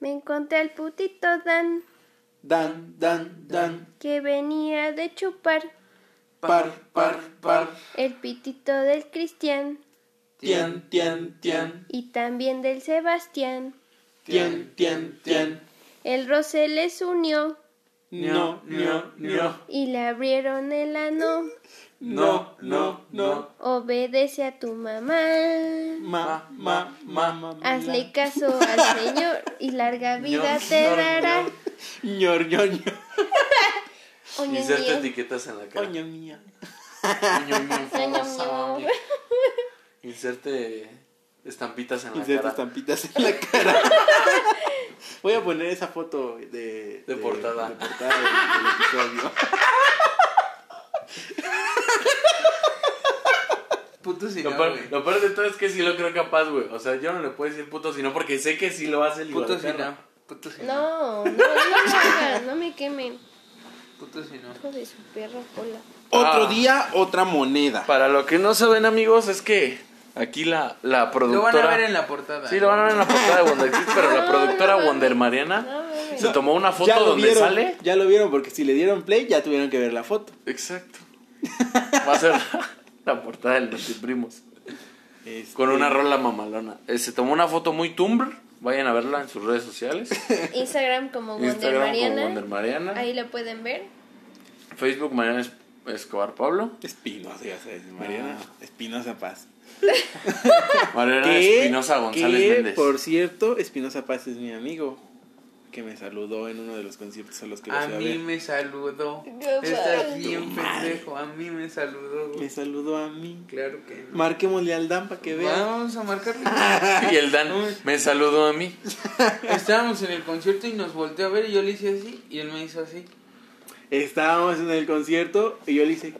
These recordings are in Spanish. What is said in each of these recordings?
Me encontré al putito Dan Dan, dan, dan. que venía de chupar Par, par, par. el pitito del Cristian Tian, tian, tian. y también del Sebastián. Tian, tian, tian. El Rosé les unió No, no, no. y le abrieron el ano. No, no, no. Obedece a tu mamá. Ma, ma, ma, ma. Hazle caso al Señor y larga vida te dará. Ñor, ñor, ñor. Oño, Inserte mío. etiquetas en la cara. Coño mía. Ño, ño, Ño, famosa, ño. Inserte estampitas en la cara. estampitas en la cara. Voy a poner esa foto de, De portada. De portada del, del episodio. Puto si Lo no, lo peor de todo es que sí lo creo capaz, güey. O sea, yo no le puedo decir puto, sino porque sé que sí lo hace el Puto si no. Puto si no. No, no, no no me quemen. Puto si no. Hijo de su perra cola. Otro Ah. día, otra moneda. Para lo que no saben, amigos, es que aquí la, la Lo productora... van a ver en la portada. Sí, lo van a ver en la portada de Wonder Exist, pero la productora Wonder. Mariana se tomó una Ya foto lo donde vieron, sale... Ya lo vieron porque si le dieron play ya tuvieron que ver la foto. Exacto. Va a ser la portada del Notiprimos. Este, Con una rola mamalona. Eh, Se tomó una foto muy Tumblr. Vayan a verla en sus redes sociales. Instagram como Wonder Instagram Mariana. como Wonder Mariana. Ahí lo pueden ver. Facebook Mariana Es- Escobar Pablo. Espinosa, ya sabes, Mariana. Ah. Espinosa Paz. Espinosa González que, Méndez. Por cierto, Espinosa Paz es mi amigo. Que me saludó en uno de los conciertos a los que A mí ver. me saludó. Estás bien pendejo. A mí me saludó. Me saludó a mí. Claro que no. Marquémosle al Dan para que vea. Vamos a marcarle. Y el Dan me saludó a mí. Estábamos en el concierto y nos volteó a ver y yo le hice así y él me hizo así. Estábamos en el concierto y yo le hice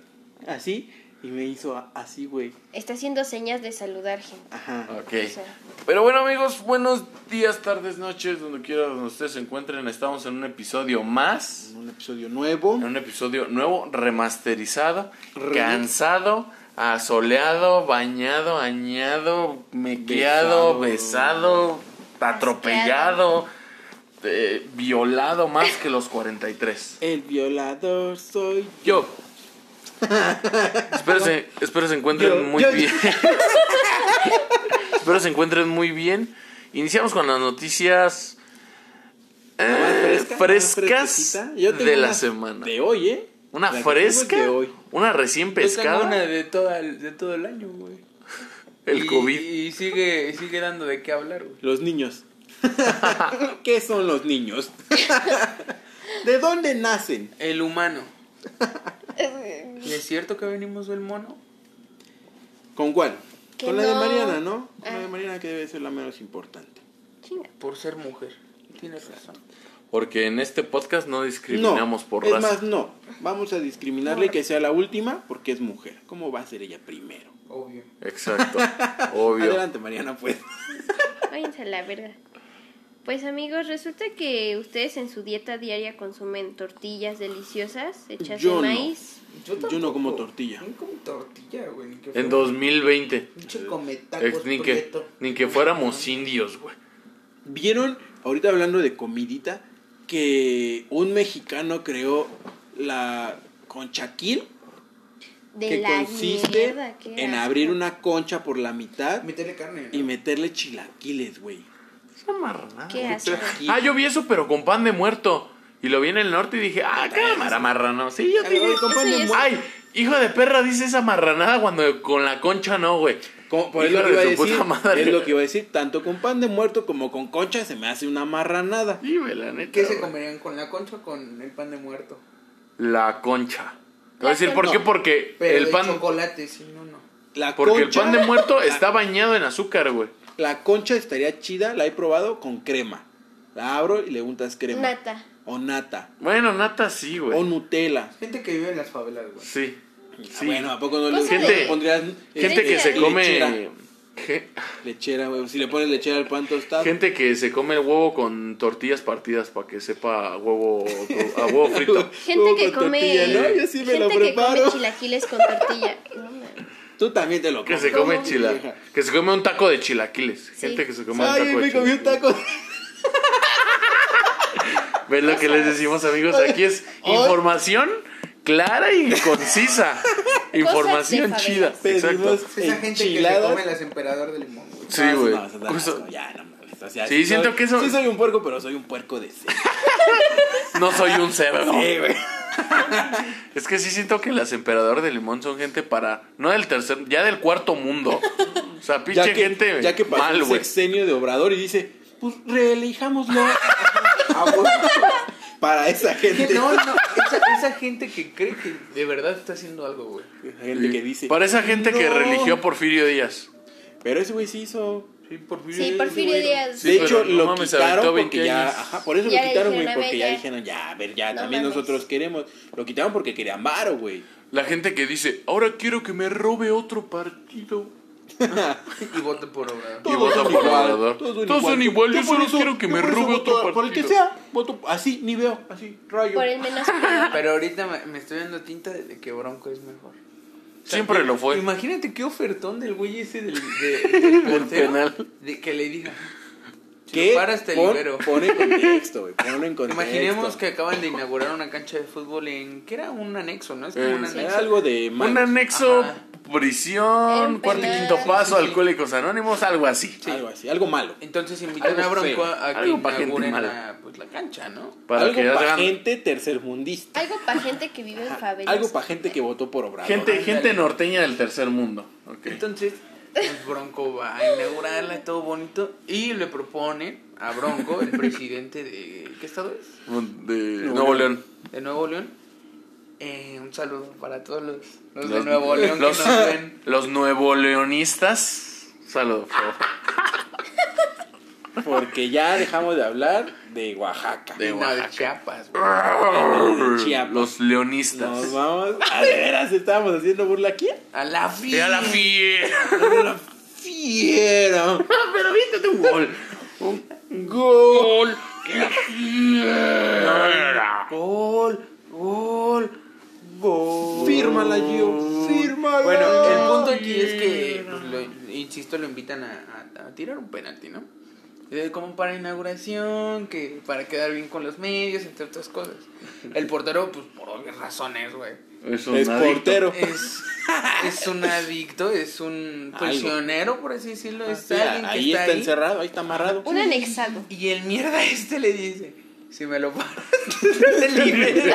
así y me hizo así, güey. Está haciendo señas de saludar, gente. Ajá. Ok. O sea, Pero bueno, amigos, buenos días, tardes, noches, donde quiera donde ustedes se encuentren. Estamos en un episodio más. En un episodio nuevo. En un episodio nuevo, remasterizado, Re- cansado, asoleado, bañado, añado, mequeado, besado, atropellado, eh, violado más que los 43. El violador soy yo. Espero se, espero se encuentren Yo- muy yo- bien. espero se encuentren muy bien. Iniciamos con las noticias eh, fresca, frescas fresquecita. Yo tengo de la semana. De hoy, ¿eh? Una La fresca, de hoy. una recién Yo tengo pescada, una de, toda, el- de todo el año, güey. el Y- COVID. Y sigue, sigue dando de qué hablar, güey. Los niños. ¿Qué son los niños? ¿De dónde nacen? El humano. ¿Y es cierto que venimos del mono? ¿Con cuál? Que Con la de. Mariana, ¿no? Con la Ah. de Mariana que debe ser la menos importante. chinga. Por ser mujer. Tienes razón. Porque en este podcast no discriminamos no, por es raza. más, no. Vamos a discriminarle que sea la última porque es mujer. ¿Cómo va a ser ella primero? Obvio. Exacto, obvio. Adelante, Mariana, pues. Váyanse a la verga. Pues amigos, resulta que ustedes en su dieta diaria consumen tortillas deliciosas hechas Yo no. de maíz. Yo no como tortilla. No como tortilla, güey. ni que En fuera- 2020. Pinche Ex- ni, que, prieto. ni que fuéramos indios, güey. ¿Vieron, ahorita hablando de comidita, que un mexicano creó la conchaquil? De que la consiste mierda, qué en asco. abrir una concha por la mitad carne. y meterle chilaquiles, güey. Marranada. Qué asco. Ah, yo vi eso, pero con pan de muerto. Y lo vi en el norte y dije, ah, cámara marrano. Sí, yo dije, Con pan de Eso ya es- muerto. ay, hijo de perra, dice esa marranada cuando con la concha no, güey. Como- por eso iba a decir, puta madre. es lo que iba a decir, tanto con pan de muerto como con concha se me hace una marranada. Sí, güey, la neta. ¿Qué se comerían con la concha o con el pan de muerto? La concha. Te voy a decir por qué, porque Pero el pan... chocolate, sí, no, no. La Porque el concha, pan de muerto está bañado en azúcar, güey. La concha estaría chida, la he probado con crema. La abro y le untas crema. Nata. O nata. Bueno, nata sí, O güey. Nutella. Gente que vive en las favelas, güey. Sí. Ah, Sí. Bueno, ¿a poco no le Cosa Gente- de- pondrías Gente que se Lechera. come... Lechera. Ge- Lechera, güey. Si le pones lechera al pan tostado. Gente que se come el huevo con tortillas partidas para que sepa a huevo, a huevo frito. Gente Huevo que come tortilla, ¿no? Yo sí me gente lo que come chilaquiles con tortilla. Tú también te lo Que comes. se come chila, que se come un taco de chilaquiles. Sí. Gente que se come un Ay, taco de me comí un chilaquiles. taco. ¿Ves lo que les decimos, amigos? Aquí es información clara y concisa. Información chida. Exacto. Esa gente que se come las emperador de limón. Sí, No, güey. ya, no mames, o sea, Sí, siento soy- que eso- Sí soy un puerco, pero soy un puerco de cerdo. No soy un cerdo. Sí, güey. Es que sí siento que las emperador de limón son gente para. No del tercer, ya del cuarto mundo. O sea, pinche Ya que, gente ya que pasó mal, el güey. sexenio de Obrador y dice, pues reelijámoslo. Para esa gente. Que no, no, esa, esa gente que cree que de verdad está haciendo algo, güey. Gente que dice. Para esa gente que religió a Porfirio Díaz. Pero ese güey sí hizo. Sí, Porfirio. Sí, Díaz, Porfirio. Díaz. Sí, de hecho, no lo aventó quitaron 20 porque ya. Ajá, por eso Ya lo quitaron, güey. Porque ya dijeron, ya, a ver, ya, No también mames. nosotros queremos. Lo quitaron porque querían varo, güey. La gente que dice, ahora quiero que me robe otro partido. Y vote por Obrador. Y vota por Obrador. Todos son Todos son igual, yo solo eso- quiero que me robe otro Por el que partido. sea, voto así, ni veo, así, rayo. Por el menos. Pero ahorita me, me estoy dando tinta de que Bronco es mejor. Siempre lo fue. Imagínate qué ofertón del güey ese del, de- del portero, penal. De que le diga. Si ¿Qué? lo paras te Pon- libero. Pon en contexto, güey. En contexto. Imaginemos que acaban de inaugurar una cancha de fútbol en. ¿Qué era? Un anexo, ¿no? Es como Eh, un anexo. Era algo de. Un anexo, Ajá. Prisión, cuarto y quinto paso, Sí, sí, sí. alcohólicos anónimos, algo así. Algo así, algo malo. Entonces invitan a Bronco a, a que inauguren la, pues, la cancha, ¿no? Para algo que para hagan gente tercermundista. Algo para gente que vive en favelas. Algo para gente que votó por Obrador. gente, gente norteña del tercer mundo. Entonces, pues, Bronco va a inaugurarla y todo bonito. Y le propone a Bronco, el presidente de. ¿Qué estado es? De Nuevo León. De Nuevo León. Eh, un saludo para todos los, los, de Los- Nuevo León los- que nos ven. Los nuevo leonistas. Saludos, por favor. Porque ya dejamos de hablar de Oaxaca. De no, de Oaxaca. Chiapas. De Chiapas. Los leonistas. Nos vamos. A de veras estábamos haciendo burla aquí. A la Y fin. a la fiera. Una fiera. Pero viste un gol. Gol. Gol, gol, Fírmala, Gio. Fírmala. Bueno, el punto aquí es que, pues, lo- insisto, lo invitan a, a- a tirar un penalti, ¿no? Eh, Como para inauguración, que para quedar bien con los medios, entre otras cosas. El portero, pues por obvias razones, güey. Es un Es adicto. portero. Es, es un adicto, es un Algo. prisionero, por así decirlo. Es Sí, alguien que Ah, ahí está, está ahí. encerrado, ahí está amarrado. Un anexado. Y el mierda este le dice, si me lo paras, te libero.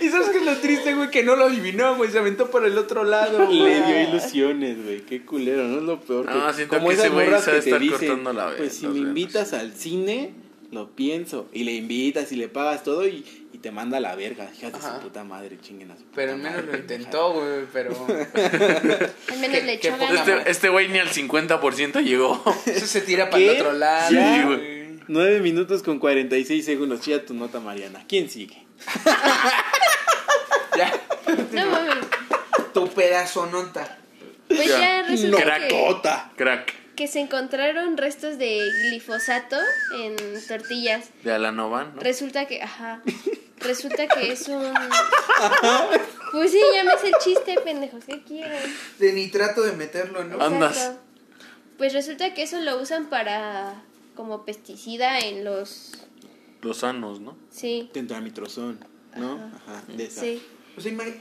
Y sabes que es lo triste, güey, que no lo adivinó, güey, se aventó por el otro lado. güey. Le dio ilusiones, güey. Qué culero, no es lo peor. No, que, siento como que esas ese güey te estar dicen, cortando la pues si vena, me los invitas al cine, lo pienso. Y le invitas y le pagas todo y, y te manda a la verga. Hijas de su puta madre, chinguen a su Pero al menos lo intentó, güey, pero... Al menos le echó. Este este güey ni al 50% llegó. Eso se tira para el otro lado. Sí, güey. 9 minutos con 46 segundos. Chida tu nota, Mariana. ¿Quién sigue? Ya. No mames. Tu pedazo nota. Pues Ya. ya resulta que, Cracota. Crack. que se encontraron restos de glifosato en tortillas. De Alanovan, ¿no? Resulta que, ajá. Resulta que es un. Pues sí, ya me sé el chiste, pendejos. ¿Qué quieren? De nitrato de meterlo, ¿no? Andas. Exacto. Pues resulta que eso lo usan para. Como pesticida en los. Los sanos, ¿no? Sí. Tentramitrozón, ¿no? Ajá, de esa. Sí. O sea, ya,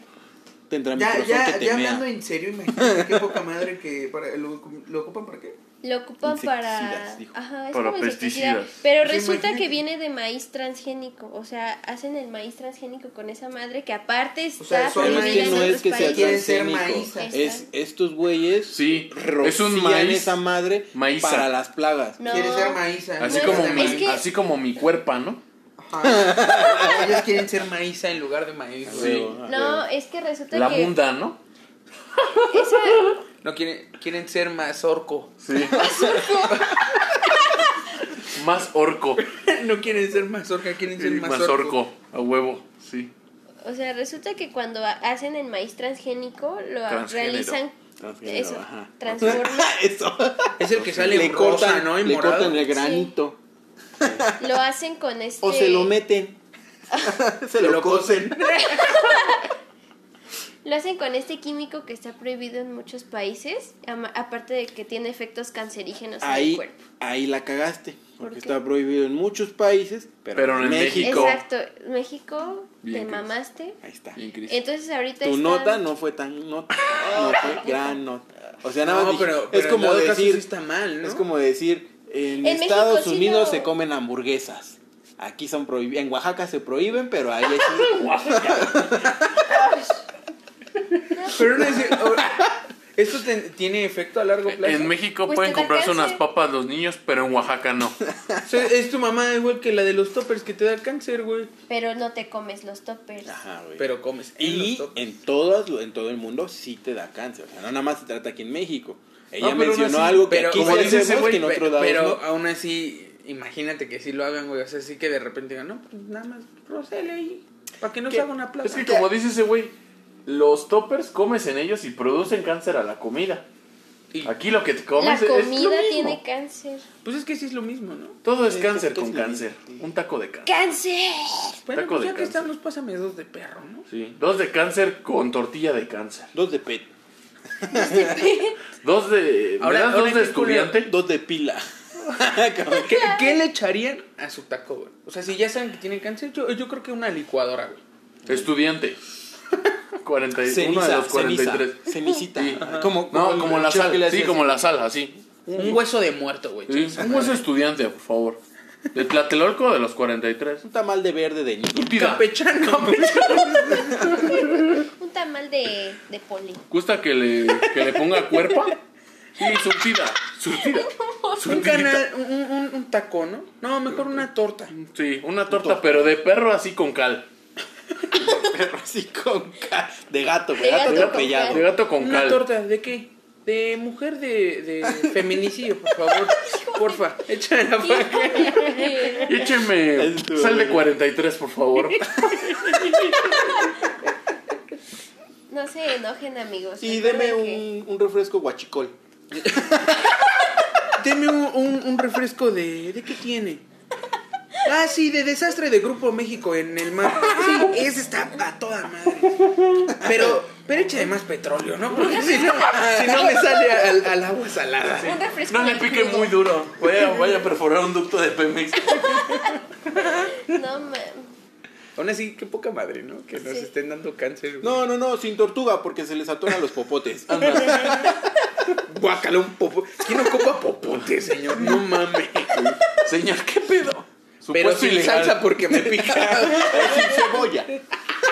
Tentramitrozón ya, que te ya mea. hablando en serio, imagínate qué poca madre que para, lo, lo ocupan para qué. Lo ocupan para. Dijo. Ajá, es Para como insecticida. pesticidas. Pero Pues resulta imagínate. que viene de maíz transgénico. O sea, hacen el maíz transgénico con esa madre que aparte está O sea, es prohibida que en no es que sea. Quieren ser maízas. Es estos güeyes Sí, es un maíz. esa madre Maíza. para las plagas. No. Quiere ser maíza. Así No, como es mi, que- así como mi cuerpo, ¿no? Ajá. Ellos quieren ser maíza en lugar de maíz. güey. Sí. No, es que resulta La que. munda, ¿no? esa- No quieren, quieren ser mazorco. Sí. Más orco. no quieren ser mazorca, quieren ser Sí, más orco. A huevo, sí. O sea, resulta que cuando ha- hacen el maíz transgénico, lo Transgénero. realizan. Transgénero, Eso, ajá. transforman. Eso. Es el que sale le en rosa, cortan, ¿no? Y le morado. cortan el granito. lo hacen con este. O se lo meten. se Se lo, lo cosen. Lo hacen con este químico que está prohibido en muchos países, aparte de que tiene efectos cancerígenos en el cuerpo. ahí la cagaste. ¿Por Porque está prohibido en muchos países, pero, Pero en México. Exacto, México, Bien, te mamaste. Ahí está. Bien. Entonces ahorita Tu está- nota no fue tan nota, no fue gran nota. O sea, nada No, más dije- pero, es pero como decir, sí está mal, ¿no? es como decir, en, En Estados México sí Unidos se comen hamburguesas. Aquí son prohibidas, en Oaxaca se prohíben, pero ahí es Pero no es... ¿Esto te- tiene efecto a largo plazo? En México Pues pueden comprarse unas papas los niños, pero en Oaxaca no. O sea, es tu mamá igual que la de los toppers que te da cáncer, güey. Pero no te comes los toppers. Ajá, güey. Pero comes en los y toppers. en todas, en todo el mundo sí te da cáncer. O sea, no nada más se trata aquí en México. Ella No, aún mencionó así- algo que pero aquí como dice ese güey, que en otros lados pero no. aún así, imagínate que sí lo hagan, güey. O sea, sí que de repente digan, no, pues nada más, rocele ahí. Para que no se ¿Qué? haga una plaza. Es que como dice ese güey, los toppers comes en ellos y producen cáncer a la comida. Y- Aquí lo que te La comes es lo comida mismo. tiene cáncer. Pues es que sí es lo mismo, ¿no? Todo es Sí, cáncer con es lo cáncer. mismo. Un taco de cáncer. ¡Cáncer! Bueno, Taco pues de ya que cáncer. estamos, pásame dos de perro, ¿no? Sí. Dos de cáncer con tortilla de cáncer. Dos de PET, Dos de. Ahora- ¿me das ahora dos de qué estudiante? dos de pila. ¿Qué, qué le echarían a su taco, güey? O sea, si ya saben que tiene cáncer, yo, yo creo que una licuadora, güey. Estudiante. 40 y- uno de Ceniza, los 43. ceniza, cenicita. Sí. Como, No, como la sal. Sí, así. como la sal, así. Un hueso de muerto, güey. Sí, Un hueso estudiante, por favor. De Tlatelolco de los 43. Un tamal de verde de niño. Campechano. Un tamal de, de poli. ¿Gusta que le, que le ponga cuerpa? Sí, surtida. Surtida. un canal, un, un, un taco, ¿no? No, mejor una torta. Sí, una torta, pero de perro así con cal. Así con ca- de gato, güey, De gato gato atropellado. De gato con ¿Una cal. torta de qué? De mujer de, de feminicidio, por favor. Porfa, échala para acá. Écheme sal de bueno. 43, por favor. No se enojen, amigos. Y deme que- un, un refresco guachicol. Deme un, un, un refresco de... ¿De qué tiene? Ah, sí, de desastre de Grupo México en el mar. Sí, ese está a toda madre. Pero, pero échale más petróleo, ¿no? Porque si no, si no me sale al, al agua salada. No le pique muy duro. Vaya, vaya a perforar un ducto de Pemex. No, man. Aún así, qué poca madre, ¿no? Que nos Sí. estén dando cáncer. güey. No, no, no, sin tortuga porque se les atoran los popotes. Guácala un popo. ¿Quién ocupa popote, señor? No mames. Señor, ¿qué pedo? Pero sin ilegal. salsa porque me pica. sin cebolla.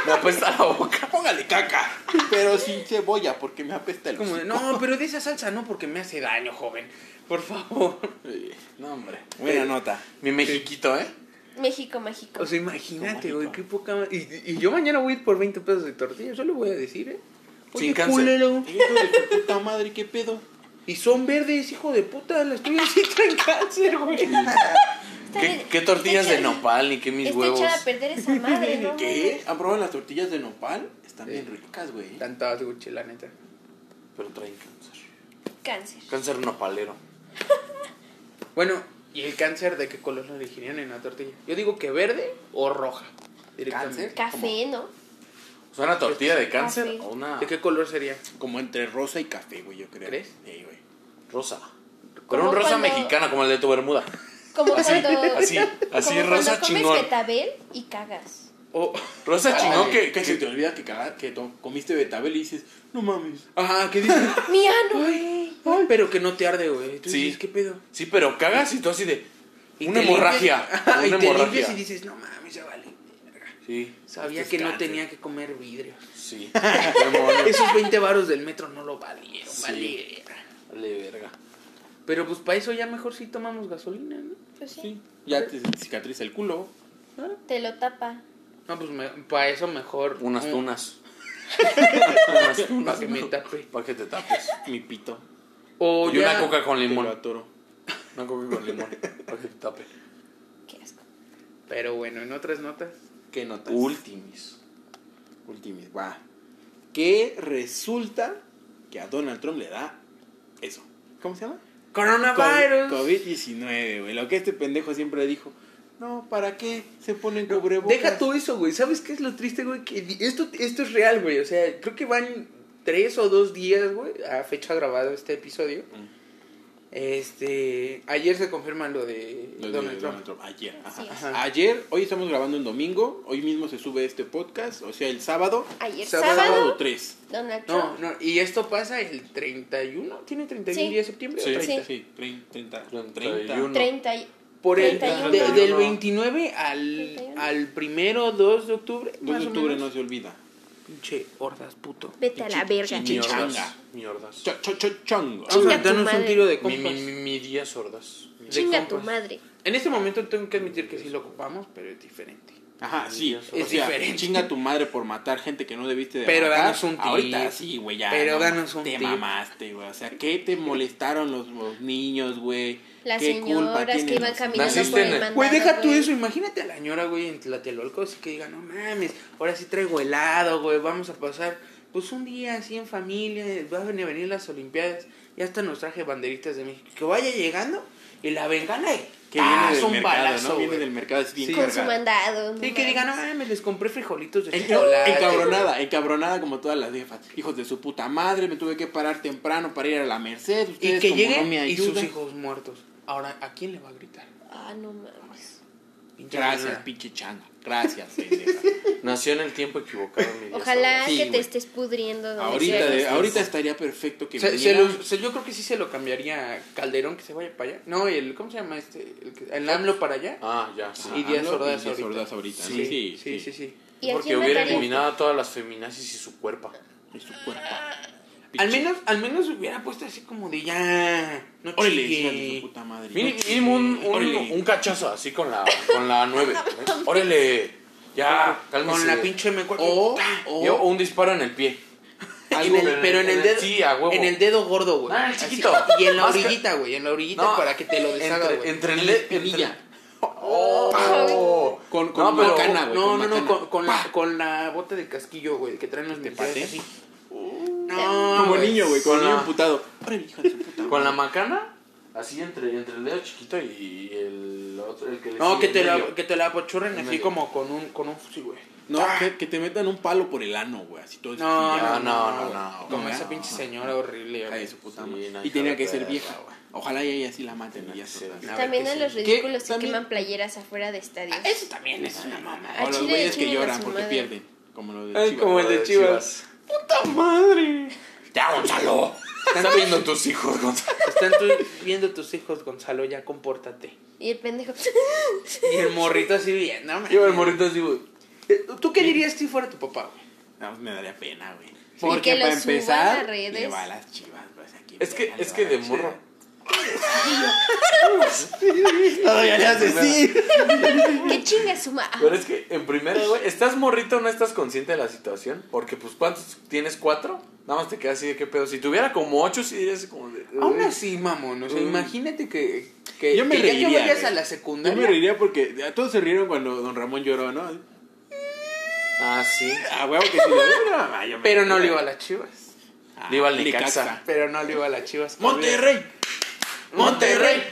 Me apesta la boca. Póngale caca. Pero sin cebolla porque me apesta el Como de, no, pero de esa salsa no porque me hace daño, joven. Por favor. No, hombre. Buena nota. Mi mexiquito, ¿eh? México mágico. O sea, imagínate, güey, qué poca y, y yo mañana voy a ir por 20 pesos de tortilla, yo le voy a decir, ¿eh? Sin Oye, cáncer. culero. Hijo de tu puta madre, ¿qué pedo? Y son verdes, hijo de puta, las tuyas sí traen cáncer, güey. Está ¿Qué, tortillas está de nopal ni qué mis Está huevos? echada a perder esa madre, ¿no? ¿Qué? ¿Han probado las tortillas de nopal? Están Sí. bien ricas, güey. Tantas, güey, la neta. Pero traen cáncer. Cáncer. Cáncer nopalero. Bueno, ¿y el cáncer de qué color lo elegirían en la tortilla? Yo digo que verde o roja. Directamente. Café, ¿no? O sea, una tortilla de cáncer Café. o una ¿De qué color sería? Como entre rosa y café, güey, yo creo. ¿Crees? Sí, güey. rosa. Pero un rosa cuando- mexicana como el de tu bermuda. Como Así, cuando. así, así como rosa cuando comes chingón. betabel y cagas. O, Rosa chingón No, que, que se te olvida que, caga- que comiste betabel y dices, no mames. ajá, ¿qué dices? Mi ano. Ay, pero que no te arde, güey. Tú Sí. dices, ¿qué pedo? Sí, pero cagas y tú así de. Y una hemorragia. limpias- una y te hemorragia. limpias y dices, no mames, ya vale. verga". Sí. Sabía Esto que no tenía que comer vidrios. Sí. Esos 20 varos del metro no lo valieron, Sí. valieron. Vale, verga. Pero pues para eso ya mejor sí tomamos gasolina, ¿no? Pues sí. Sí, ya te cicatriza el culo. Te lo tapa. No, pues para eso mejor. Unas un- tunas. Unas tunas. Para que me tape. Para que te tapes. Mi pito. O Y ya. una coca con Te lo limón. atoro. Una coca con limón. Para que te tape. Qué asco. Pero bueno, en otras notas. ¿Qué notas? Ultimis. Ultimis, va. Que resulta que a Donald Trump le da eso. ¿Cómo se llama? Coronavirus. COVID- COVID-19, güey. Lo que este pendejo siempre dijo. No, ¿para qué se ponen cubrebocas? Deja todo eso, güey. ¿Sabes qué es lo triste, güey? Que esto, esto es real, güey. O sea, creo que van tres o dos días, güey, a fecha grabada este episodio. Mm. Este, ayer se confirma lo de Lo de Donald Trump. Donald Trump. Ayer. ajá. Ajá. Ayer, hoy estamos grabando en domingo. Hoy mismo se sube este podcast. O sea, el sábado. Ayer Sábado sábado, Sábado 3. Donald No, Trump. no, y esto pasa el 31, ¿tiene 31 Sí. días de septiembre? Sí, o sí, 30? sí. 30. 30. 31. 30 y- Por el, 31. de- del 31. 29 al, 31. al primero, 2 de octubre. 2 más de octubre no se olvida. Pinche hordas, puto. Vete a la verga. Cho, cho, cho, chongo. Vamos a darnos un madre. tiro de Mi, compas. mi, mi, mi día sordas. De Chinga tu madre. En este momento tengo que admitir que sí lo ocupamos, pero es diferente. Ajá, sí. Es o sea, diferente. chinga tu madre por matar gente que no debiste de Pero matar. danos un tip. Ahorita sí, güey, ya. Pero no, danos un Te tip. mamaste, güey. O sea, ¿qué te molestaron los, los niños, güey? Las ¿Qué culpa señoras que iban caminando Naciste por en el mandado. Güey, deja tú güey. eso. Imagínate a la señora, güey, en Tlatelolco, así que diga, no mames, ahora sí traigo helado, güey, vamos a pasar, pues un día así en familia, van a venir las Olimpiadas, ya hasta nos traje banderitas de México. Que vaya llegando y la bengala y Que ¡tas! viene del un mercado, balazo, ¿no? Viene del mercado, es bien Sí. Con su mandado. no Sí, que diga, no mames. mames, les compré frijolitos de chocolate. Encabronada, encabronada como todas las jefas. Hijos de su puta madre, me tuve que parar temprano para ir a la Merced. Y Ustedes que como no me y sus hijos muertos. Ahora, ¿a quién le va a gritar? Ah, no mames. Gracias, pinche changa. Gracias, pendeja. Nació en el tiempo equivocado. mi Ojalá. Sí, que güey. te estés pudriendo donde ahorita, de- estés. ahorita estaría perfecto que Se- se lo- se- yo creo que sí se lo cambiaría a Calderón que se vaya para allá. No, el, ¿cómo se llama este? El, que- el AMLO para allá. Ah, ya, sí. Y Díaz Ordaz ahorita. Ordaz ahorita. Sí, Sí, sí, sí, sí. sí. ¿Y Porque hubiera eliminado a todas las feminazis y su cuerpo. Es su cuerpo. Al menos, al menos hubiera puesto así como de ya. No Órale, hija de su puta madre. Mínimo un, un, Órale. un cachazo así con la, con la 9. Órale, ya, cálmese. Con la pinche M4. O, o, o un disparo en el pie. En el- pero en el dedo. Sí, a huevo. En el dedo gordo, güey. Ah, el Así. chiquito. Y en la orillita, güey. En la orillita No, para que te lo deshaga, güey. entre el entre- espinilla. Oh. con, con No, pero- macana, güey. No, con no, no, macana. con, con la, con la bota de casquillo, güey, que traen los ¿Te militares así. No, Como niño, güey, como Con niño la- emputado. Con la macana, así entre, entre el dedo chiquito y el otro, el que le No, que te, la, que te la apachurren En así medio. como con un, con un fusil, güey. No, Ah. que, que te metan un palo por el ano, güey. Así todo No, no, no, no, no, Como no, esa pinche señora horrible, güey. su puta Sí, madre. no, y tenía que ser vieja, güey. Ojalá y ella sí la maten y ya se También a los ridículos que queman playeras afuera de estadios. Eso también es una mamá. A O los güeyes que lloran porque pierden. Como de Chivas. como el de Chivas. ¡Puta madre! Ya, Gonzalo. Están viendo tus hijos, Gonzalo. Están tú- viendo tus hijos, Gonzalo, ya compórtate. Y el pendejo. Y el morrito así bien, no Yo el morrito así, güey. Eh, ¿Tú qué dirías si fuera tu papá, güey? No, pues me daría pena, güey. que Porque lo para empezar, a redes. le va a las chivas, güey. ¿quién Es que, es que de morro. No, ya le haces sí. que chinga su madre. Pero es que en primera, güey, ¿estás morrito o no estás consciente de la situación? Porque, pues, ¿cuántos tienes? ¿Cuatro? Nada más te quedas así de qué pedo. Si tuviera como ocho, sí dirías como de. Aún así, mamón, o sea, imagínate que, que, Yo me que ya reiría, que vayas a la Yo secundaria. me reiría porque a todos se rieron cuando don Ramón lloró, ¿no? Ah, sí. Ah, huevo que sí. ah, yo Pero no le iba a las chivas. Ah, Le iba al Necaxa. Pero no le iba a las chivas. Monterrey. Monterrey.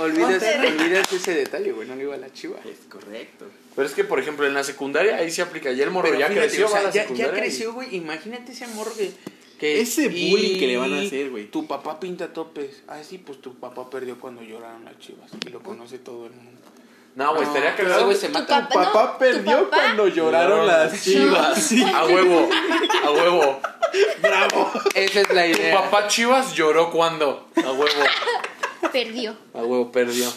Olvidas ese detalle, güey, no le iba a las chivas. Es correcto. Pero es que, por ejemplo, en la secundaria ahí se aplica. Ya el morro Pero ya fíjate, creció, o sea, va a la ya, ya secundaria y- creció, güey. Imagínate ese morro que. que Ese bullying que le van a hacer, güey. Tu papá pinta topes. Ah, sí, pues tu papá perdió cuando lloraron las chivas. Y lo conoce todo el mundo. No, güey, No, estaría pero cagado. ese se Tu mata. papá- Papá no, tu perdió papá- cuando lloraron las chivas. Sí. A huevo, a huevo. Bravo. Esa es la Tu idea. papá Chivas lloró cuando. A huevo. Perdió. A huevo, perdió.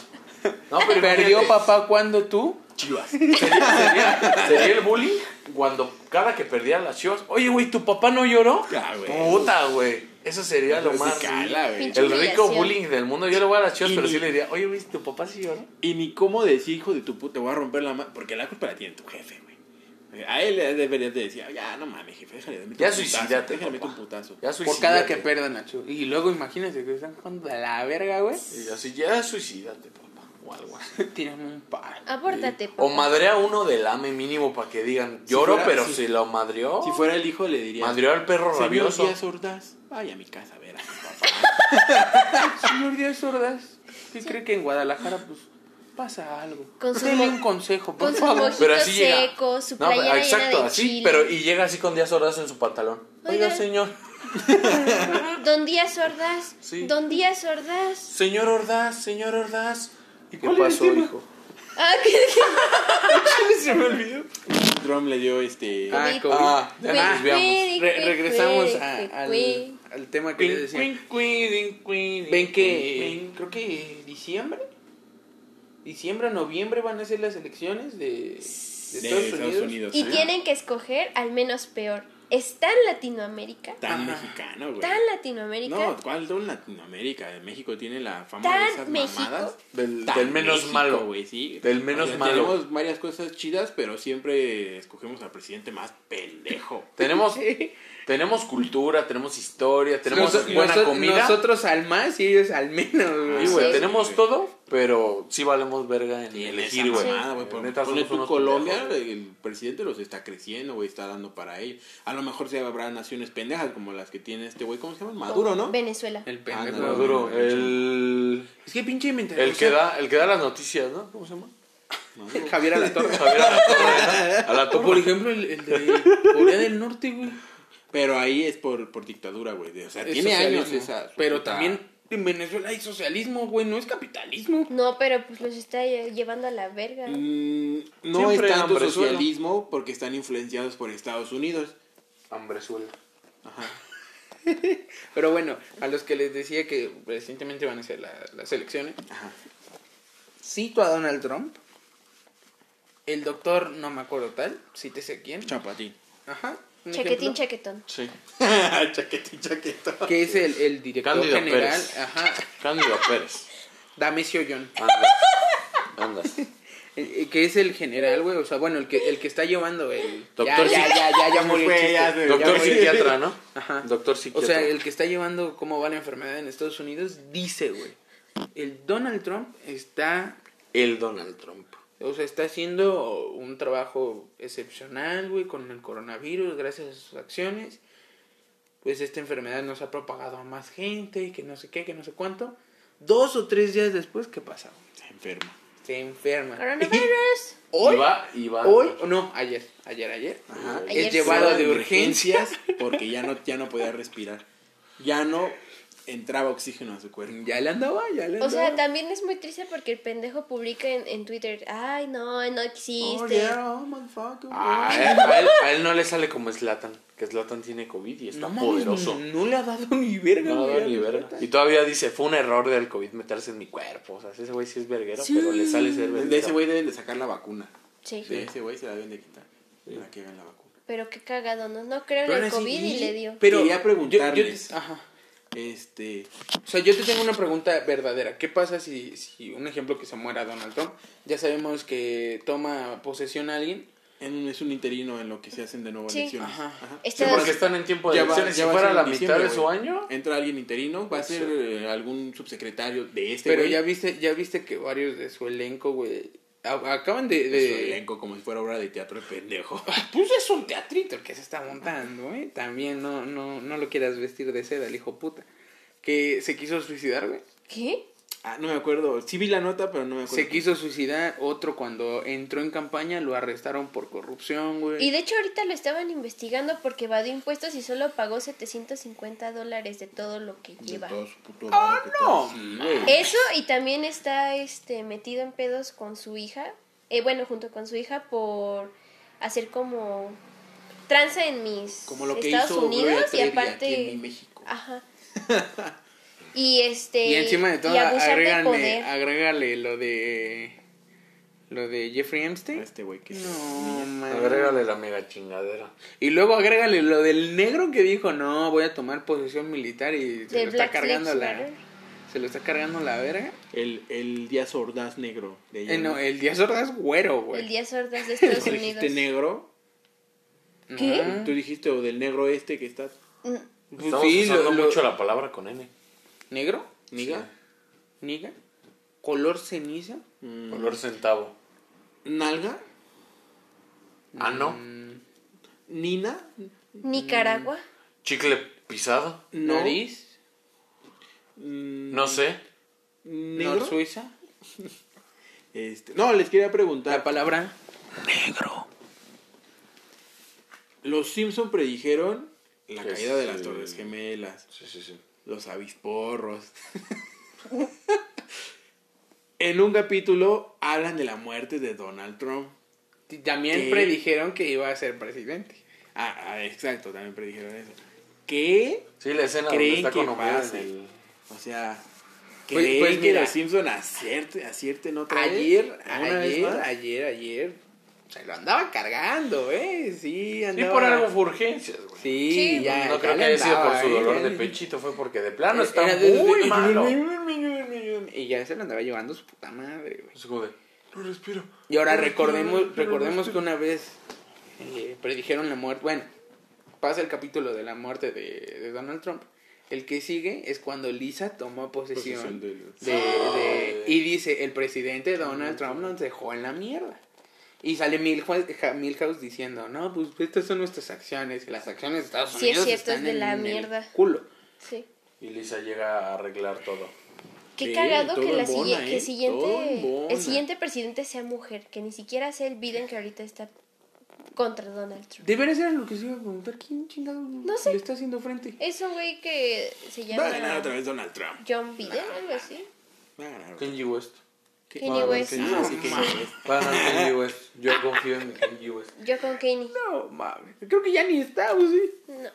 No, pero Perdió papá cuando tú. Chivas. Sería, sería- sería el bullying cuando cada que perdía las chivas. Oye, güey, ¿tu papá no lloró? Güey. Puta, güey. Eso sería lo más. cala, El rico bullying del mundo. Yo le voy a las chivas, pero ni- sí le diría, oye, güey, ¿tu papá sí lloró? Y ni cómo decir, hijo de tu puta, te voy a romper la mano. Porque la culpa la tiene tu jefe, güey. A él le deberías de decir, ya, no mames, jefe, déjale de meter Ya un putazo. suicídate, Déjale meter un putazo. Ya Por suicídate. cada que pierdan a. Y luego imagínense que están jugando de la verga, güey. Y así, ya suicídate, papá. O algo así. Tiran un palo. Apórtate, papá. O madrea uno del AME mínimo para que digan, lloro, fuera- pero si- si lo madrió. Si fuera el hijo, le diría. Madrió al perro Señor rabioso. Díaz Ordaz, vaya a mi casa a ver a mi papá. Señor Díaz Ordaz, ¿qué cree que en Guadalajara, pues, pasa algo. Con su Dele un consejo, por Con favor. Pero así llega. secos, su No, playera exacto, llena de así, chile. pero y llega así con días Ordaz en su pantalón. Oiga, Oiga. señor. Don Díaz Ordaz. Sí. Don Díaz Ordaz. Señor Ordaz, señor Ordaz. ¿Y ¿Qué pasó, hijo? Ah, ¿qué Se me olvidó. Trump le dio este. Ah, COVID. Ah, ya nos desviamos. Re- regresamos a- al, al tema que les decía. Ven que creo que diciembre, diciembre o noviembre van a ser las elecciones de, de de Estados, Estados Unidos. Unidos. Y Ajá. tienen que escoger al menos peor. ¿Está en Latinoamérica? Tan Ajá. mexicano, güey. ¿Está en Latinoamérica? No, ¿cuál de Latinoamérica? México tiene la fama ¿Tan de esas México? mamadas. Del, Tan del menos México, malo. güey, sí. Del menos O sea, malo. Tenemos varias cosas chidas, pero siempre escogemos al presidente más pendejo. Tenemos, tenemos cultura, tenemos historia, tenemos Nos- buena noso- comida. Nosotros al más y ellos al menos, Sí, güey. güey, Sí. tenemos Sí. todo, pero sí valemos verga en Sí, elegir, güey. güey. Tú unos Colombia, pendejos, güey. el presidente los está creciendo, güey, está dando para ellos. A lo mejor sí habrá naciones pendejas como las que tiene este güey, ¿cómo se llama? Maduro, ¿no? Venezuela. El Ah, pendejo. no, Maduro, el, Es que pinche mentalidad. el, que da, el que da las noticias, ¿no? ¿Cómo se llama? Maduro. Javier Alatorre. Javier Alatorre, Alatorre. por ejemplo, el, el de Corea del Norte, güey. Pero ahí es por, por dictadura, güey. O sea, Es tiene años esa. Pero puta- también en Venezuela hay socialismo, güey, no es capitalismo. No, pero pues los está lle- llevando a la verga. Mm, no Siempre es tanto socialismo porque están influenciados por Estados Unidos. Hambrezuela. Ajá. Pero bueno, a los que les decía que recientemente van a ser la- las elecciones, Ajá. cito a Donald Trump, el doctor, no me acuerdo tal, cítese quién, Chapatín. ajá, Chaquetín, chaquetón. Sí. chaquetín, chaquetón. que es el, el director Cándido general, Pérez. ajá, Cándido Pérez. Damesio John, Andas. Eh, que es el general, güey, o sea, bueno, el que, el que está llevando el... Doctor ya, ya, ya, ya, ya murió el Fue, ya Doctor ya, psiquiatra, ¿no? Ajá. Doctor O psiquiatra. sea, el que está llevando cómo va la enfermedad en Estados Unidos dice, güey, el Donald Trump está, El Donald Trump. O sea, está haciendo un trabajo excepcional, güey, con el coronavirus, gracias a sus acciones. Pues esta enfermedad nos ha propagado a más gente, que no sé qué, que no sé cuánto. Dos o tres días después, ¿qué pasa? Se enferma. Se enferma. Coronavirus. Hoy, Y va, y va. hoy, no, ayer, ayer, ayer, Ajá. Ayer es llevado de urgencias. Porque ya no, ya no podía respirar. Ya no entraba oxígeno a su cuerpo. Ya le andaba, ya le andaba. O sea, también es muy triste porque el pendejo publica en, en Twitter, ay, no, no existe. Oh, yeah, oh, motherfucker. Ah, a, él, a él- a él no le sale como Slatan. Que Slatan tiene COVID y está No mames, poderoso. No, le ha dado ni verga, No, güey. ni verga. Y todavía dice, fue un error del COVID meterse en mi cuerpo. O sea, ese güey sí es verguero, Sí. pero le sale ser verguero. De ese güey deben de sacar la vacuna. Sí, De ese güey se la deben de quitar. Para que hagan la vacuna. pero qué cagado, ¿no? No creo en el COVID y le dio. Pero Quería yo- yo- preguntarles. ajá. Este. O sea, yo te tengo una pregunta verdadera. ¿Qué pasa si, si un ejemplo que se muera Donald Trump? Ya sabemos que toma posesión alguien. en es un interino en lo que se hacen de nuevo Sí. elecciones. Ajá. Sí, Esta- porque están en tiempo de Ya va- elecciones. ya si va a fuera la mitad de su año, Entra alguien interino, va a Sí. ser eh, algún subsecretario de este Pero güey. ya viste, ya viste que varios de su elenco, güey, a- acaban de... de elenco como si fuera obra de teatro de pendejo. Pues es un teatrito el que se está montando, ¿eh? También no, no, no lo quieras vestir de seda, el hijo puta. Que se quiso suicidar, güey. ¿Qué? Ah, no me acuerdo. Sí vi la nota, pero no me acuerdo. Se quiso suicidar. Otro cuando entró en campaña lo arrestaron por corrupción, güey. Y de hecho ahorita lo estaban investigando porque evadió impuestos y solo pagó 750 dólares de todo lo que De lleva. todo su puto ¡Ah, varo que no! Eso y también está este metido en pedos con su hija, eh, bueno, junto con su hija por hacer como tranza en mis Como lo que Estados hizo Unidos y aparte aquí en mi México. Ajá. Y este Y encima de todo, agrégale, agrégale lo de. Lo de Jeffrey Epstein. este güey que No, man. agrégale la mega chingadera. Y luego agrégale lo del negro que dijo, no, voy a tomar posesión militar y se lo está Black cargando Lives la. Matter. Se lo está cargando la verga. El, el Díaz Ordaz negro de ella. Eh, no, el Díaz Ordaz güero, güey. El día sordas de Estados ¿Tú Unidos. dijiste negro? ¿Qué? Tú dijiste o del negro este que está... Mm, Pues Estamos sí, usando lo- lo- mucho la palabra con N. ¿Negro? ¿Niga? ¿Niga? ¿Color ceniza? Mm, Color centavo. ¿Nalga? Ah, no. Mm, ¿Nina? Nicaragua. Chicle pisado. No. ¿Nariz? Mm, No sé. ¿Negro? ¿Nor Suiza? Este, no, les quería La preguntar. palabra. Los Simpson predijeron la Que caída de las Torres Gemelas, Sí, sí, sí. Los avisporros. en un capítulo hablan de la muerte de Donald Trump. También predijeron que iba a ser presidente. Ah, ah, exacto, también predijeron eso. ¿Qué Sí, la escena donde creen está que pase? el... O sea, Pues- ¿creen pues que mira. los Simpson acierten, acierten otra vez? Ayer, ¿Una vez ayer, más? ayer, ayer. Se lo andaba cargando, ¿eh? Sí, andaba. por algo fue urgencias, güey. Sí, Sí, ya. no ya creo que haya sido por su ¿eh? dolor Ya de pechito, fue porque de plano Era está muy de- malo. Y ya se lo andaba llevando su puta madre, güey. Es como de, no respiro. Y ahora No respiro, no recordemos, no recordemos que una vez eh, predijeron la muerte. Bueno, pasa el capítulo de la muerte de, de Donald Trump. El que sigue es cuando Lisa toma posesión de, de- y dice el presidente Donald Trump nos dejó en la mierda. Y sale Milhouse, diciendo, no, pues estas son nuestras acciones. y Las acciones de Estados Sí, es Unidos cierto, están es de en la el mierda. culo. Sí. Y Lisa llega a arreglar todo. Qué Sí, cagado que, la que ¿eh? siguiente, el siguiente presidente sea mujer, que ni siquiera sea el Biden que ahorita está contra Donald Trump. Debería ser lo que se iba a preguntar. ¿Quién chingado No sé. le está haciendo frente? Es un güey que se llama Va a ganar otra vez Donald Trump. John Biden, algo así. Va a ganar. Kanye West. Ganar West. Kanye Ah, West. sí, que Sí. West. Va a ganar Kanye West. Yo confío en Kanye West. Yo con Kanye. No, mames. Creo que ya ni está, ¿o sí? No.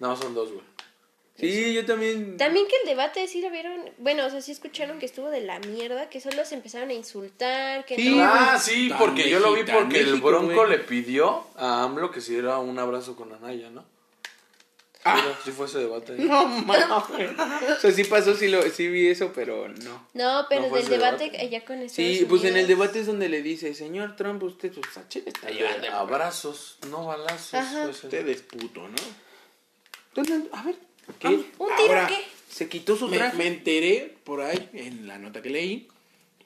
No, son dos, güey. Sí, yo también. También que el debate sí lo vieron, bueno, o sea, sí escucharon que estuvo de la mierda, que solo se empezaron a insultar, que Sí, no... Ah, sí, Tan porque yo lo vi México, porque el México, Bronco güey. le pidió a AMLO que se diera un abrazo con Anaya, ¿no? Ah. Sí, fue ese debate. No mames. o sea, sí pasó, sí, lo, sí vi eso, pero no. No, pero No del debate debate. allá con Estados Sí, pues en el debate es donde le dice, señor Trump, usted, pues está llevando. abrazos, no balazos. Ajá. fue ese. Usted es puto, ¿no? Entonces, a ver, ¿qué? ¿Un tiro Ahora, qué? Se quitó su Me, traje. me enteré por ahí, en la nota que leí,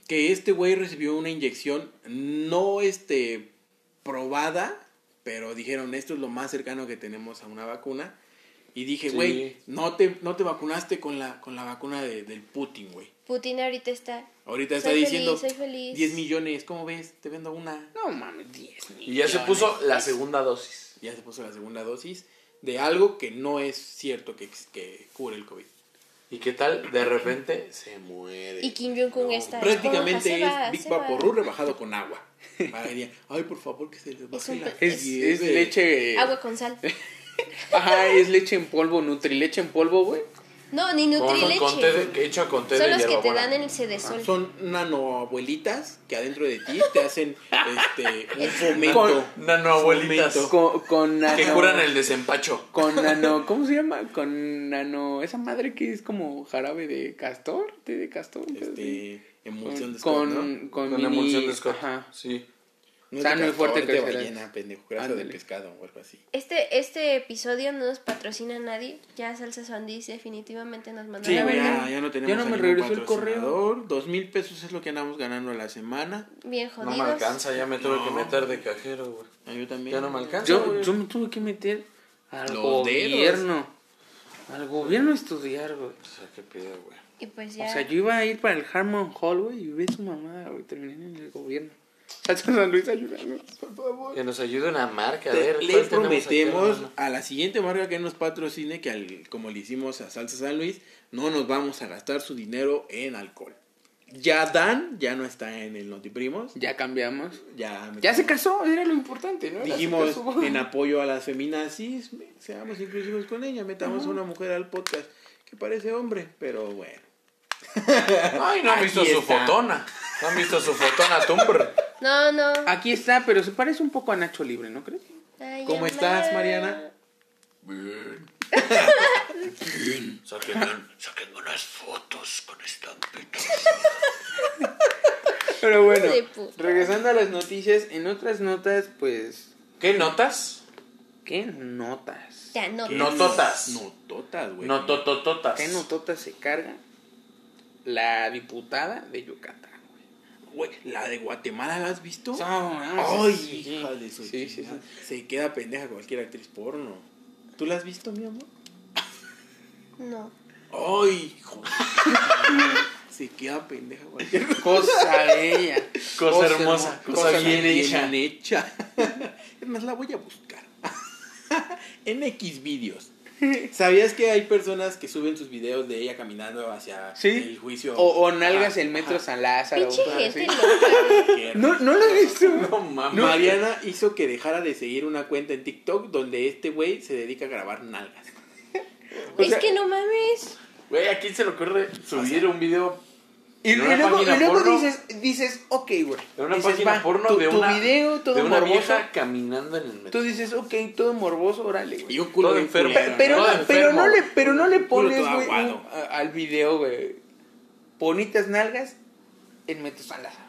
que este güey recibió una inyección no este probada, pero dijeron, esto es lo más cercano que tenemos a una vacuna. Y dije, Sí. güey, no te, no te vacunaste con la, con la vacuna de- del Putin, güey. Putin ahorita está... Ahorita está Soy diciendo feliz, soy feliz. 10 millones, ¿cómo ves? Te vendo una. No mames, 10 Y ya se puso la segunda dosis. Ya se puso la segunda dosis de algo que no es cierto que, que cure el COVID. ¿Y qué tal? De repente se muere. Y Kim Jong-un No, está... Prácticamente se va, es Big. Vaporru rebajado con agua. Para que digan, Ay, por favor, que se les Es baje un la Es, fiebre". es leche. Agua con sal. Ajá, es leche en polvo, Nutrileche en polvo, güey. No, ni Con, Nutrileche. con té de, con té Son de los que te dan en el Cedesol. Son nanoabuelitas que adentro de ti te hacen este, un fomento. Con nanoabuelitas. Fomento. Con, con nano. Que curan el desempacho. Con nano. ¿Cómo se llama? Con nano. Esa madre que es como jarabe de castor. Té de castor. Este, emulsión de con, Scott, ¿no? con, Con mini- emulsión de Scott. Ajá. Sí. No es sano de y fuerte crecerá. ballena, pendejo, grasa de pescado o algo así. Este, este episodio no nos patrocina a nadie. Ya Salsa Sondis definitivamente nos mandó Sí, la ya, verdad. ya no tenemos Ya no me regresó el patrocinador. Dos mil pesos es lo que andamos ganando a la semana. Bien No jodidos. me alcanza, ya me tuve que No. meter de cajero, güey. Ah, yo también. Ya no me alcanza. Yo, yo me tuve que meter al Los gobierno. Al gobierno a estudiar, güey. O sea, qué pedo, güey. Y pues ya. O sea, yo iba a ir para el Harmon Hall, güey, y ve su mamá, güey. Terminé en el gobierno. Salsa San Luis, ayúdanos, por favor. Que nos ayude una marca. A Te- ver, le ¿cuál tenemos aquí, prometemos a la siguiente marca que nos patrocine que al- como le hicimos a Salsa San Luis, no nos vamos a gastar su dinero en alcohol. Ya Dan ya no está en el Notiprimos. Ya cambiamos. Ya, Ya se casó, era lo importante, ¿no? Dijimos en apoyo a las feminazis, seamos inclusivos con ella, metamos a una mujer al podcast que parece hombre, pero bueno. Ay, no han visto su fotona. No han visto su fotona Tumblr. No, no. Aquí está, pero se parece un poco a Nacho Libre, ¿no crees? Ay, ¿Cómo estás, Mariana? Bien. Saquen, saquen unas fotos con estampitas. Pero bueno, regresando a las noticias, en otras notas, pues, ¿Qué notas? ¿qué notas? Ya, no. ¿Qué Nototas. Nototas, güey. Nototototas. ¿Qué nototas se carga la diputada de Yucatán? Güey, la de Guatemala, ¿la has visto? No, no, Ay, sí, hija de su Sí, sí, chingada. sí. Se queda pendeja cualquier actriz porno. ¿Tú la has visto, mi amor? No. Ay, hijo. Se queda pendeja cualquier Cosa de ella. Cosa hermosa, cosa bien hecha. Bien hecha. es más, la voy a buscar. en X vídeos. ¿Sabías que hay personas que suben sus videos de ella caminando hacia Sí. el juicio? O, o nalgas Ajá, el metro ajá. San Lázaro. Pinche gente loca. No, no lo he visto. No mames. Mariana hizo que dejara de seguir una cuenta en TikTok donde este güey se dedica a grabar nalgas. O Es que no mames. Güey, ¿a quién se le ocurre subir un video Y, y luego, y luego porno? dices, dices, ok, güey. de una Dices, página va, porno tu, de tu una, video todo de una morboso. vieja caminando en el metro? Tú dices, ok, todo morboso, órale, güey. Y un culo Todo enfermo. culero, Pero, Todo no, pero, enfermo. no le, pero no le pones, güey, aguado. un- a- al video, güey. Bonitas nalgas en Metro San Lázaro.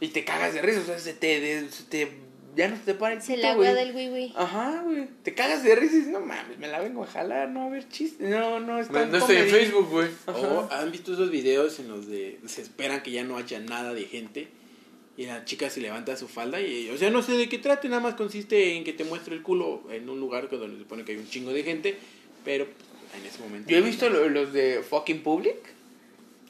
Y te cagas de risa, o sea, se te, de- se te ya no se te para el Se pito, la agua del wiwi. Ajá, güey. Te cagas de risa y dices, no mames, me la vengo a jalar, no a ver chiste. No, no, está No, no estoy en Facebook, güey. O han visto esos videos en los de se esperan que ya no haya nada de gente y la chica se levanta su falda y o sea no sé de qué trate, nada más consiste en que te muestre el culo en un lugar que donde se supone que hay un chingo de gente, pero en ese momento Yo he visto lo- los de fucking public.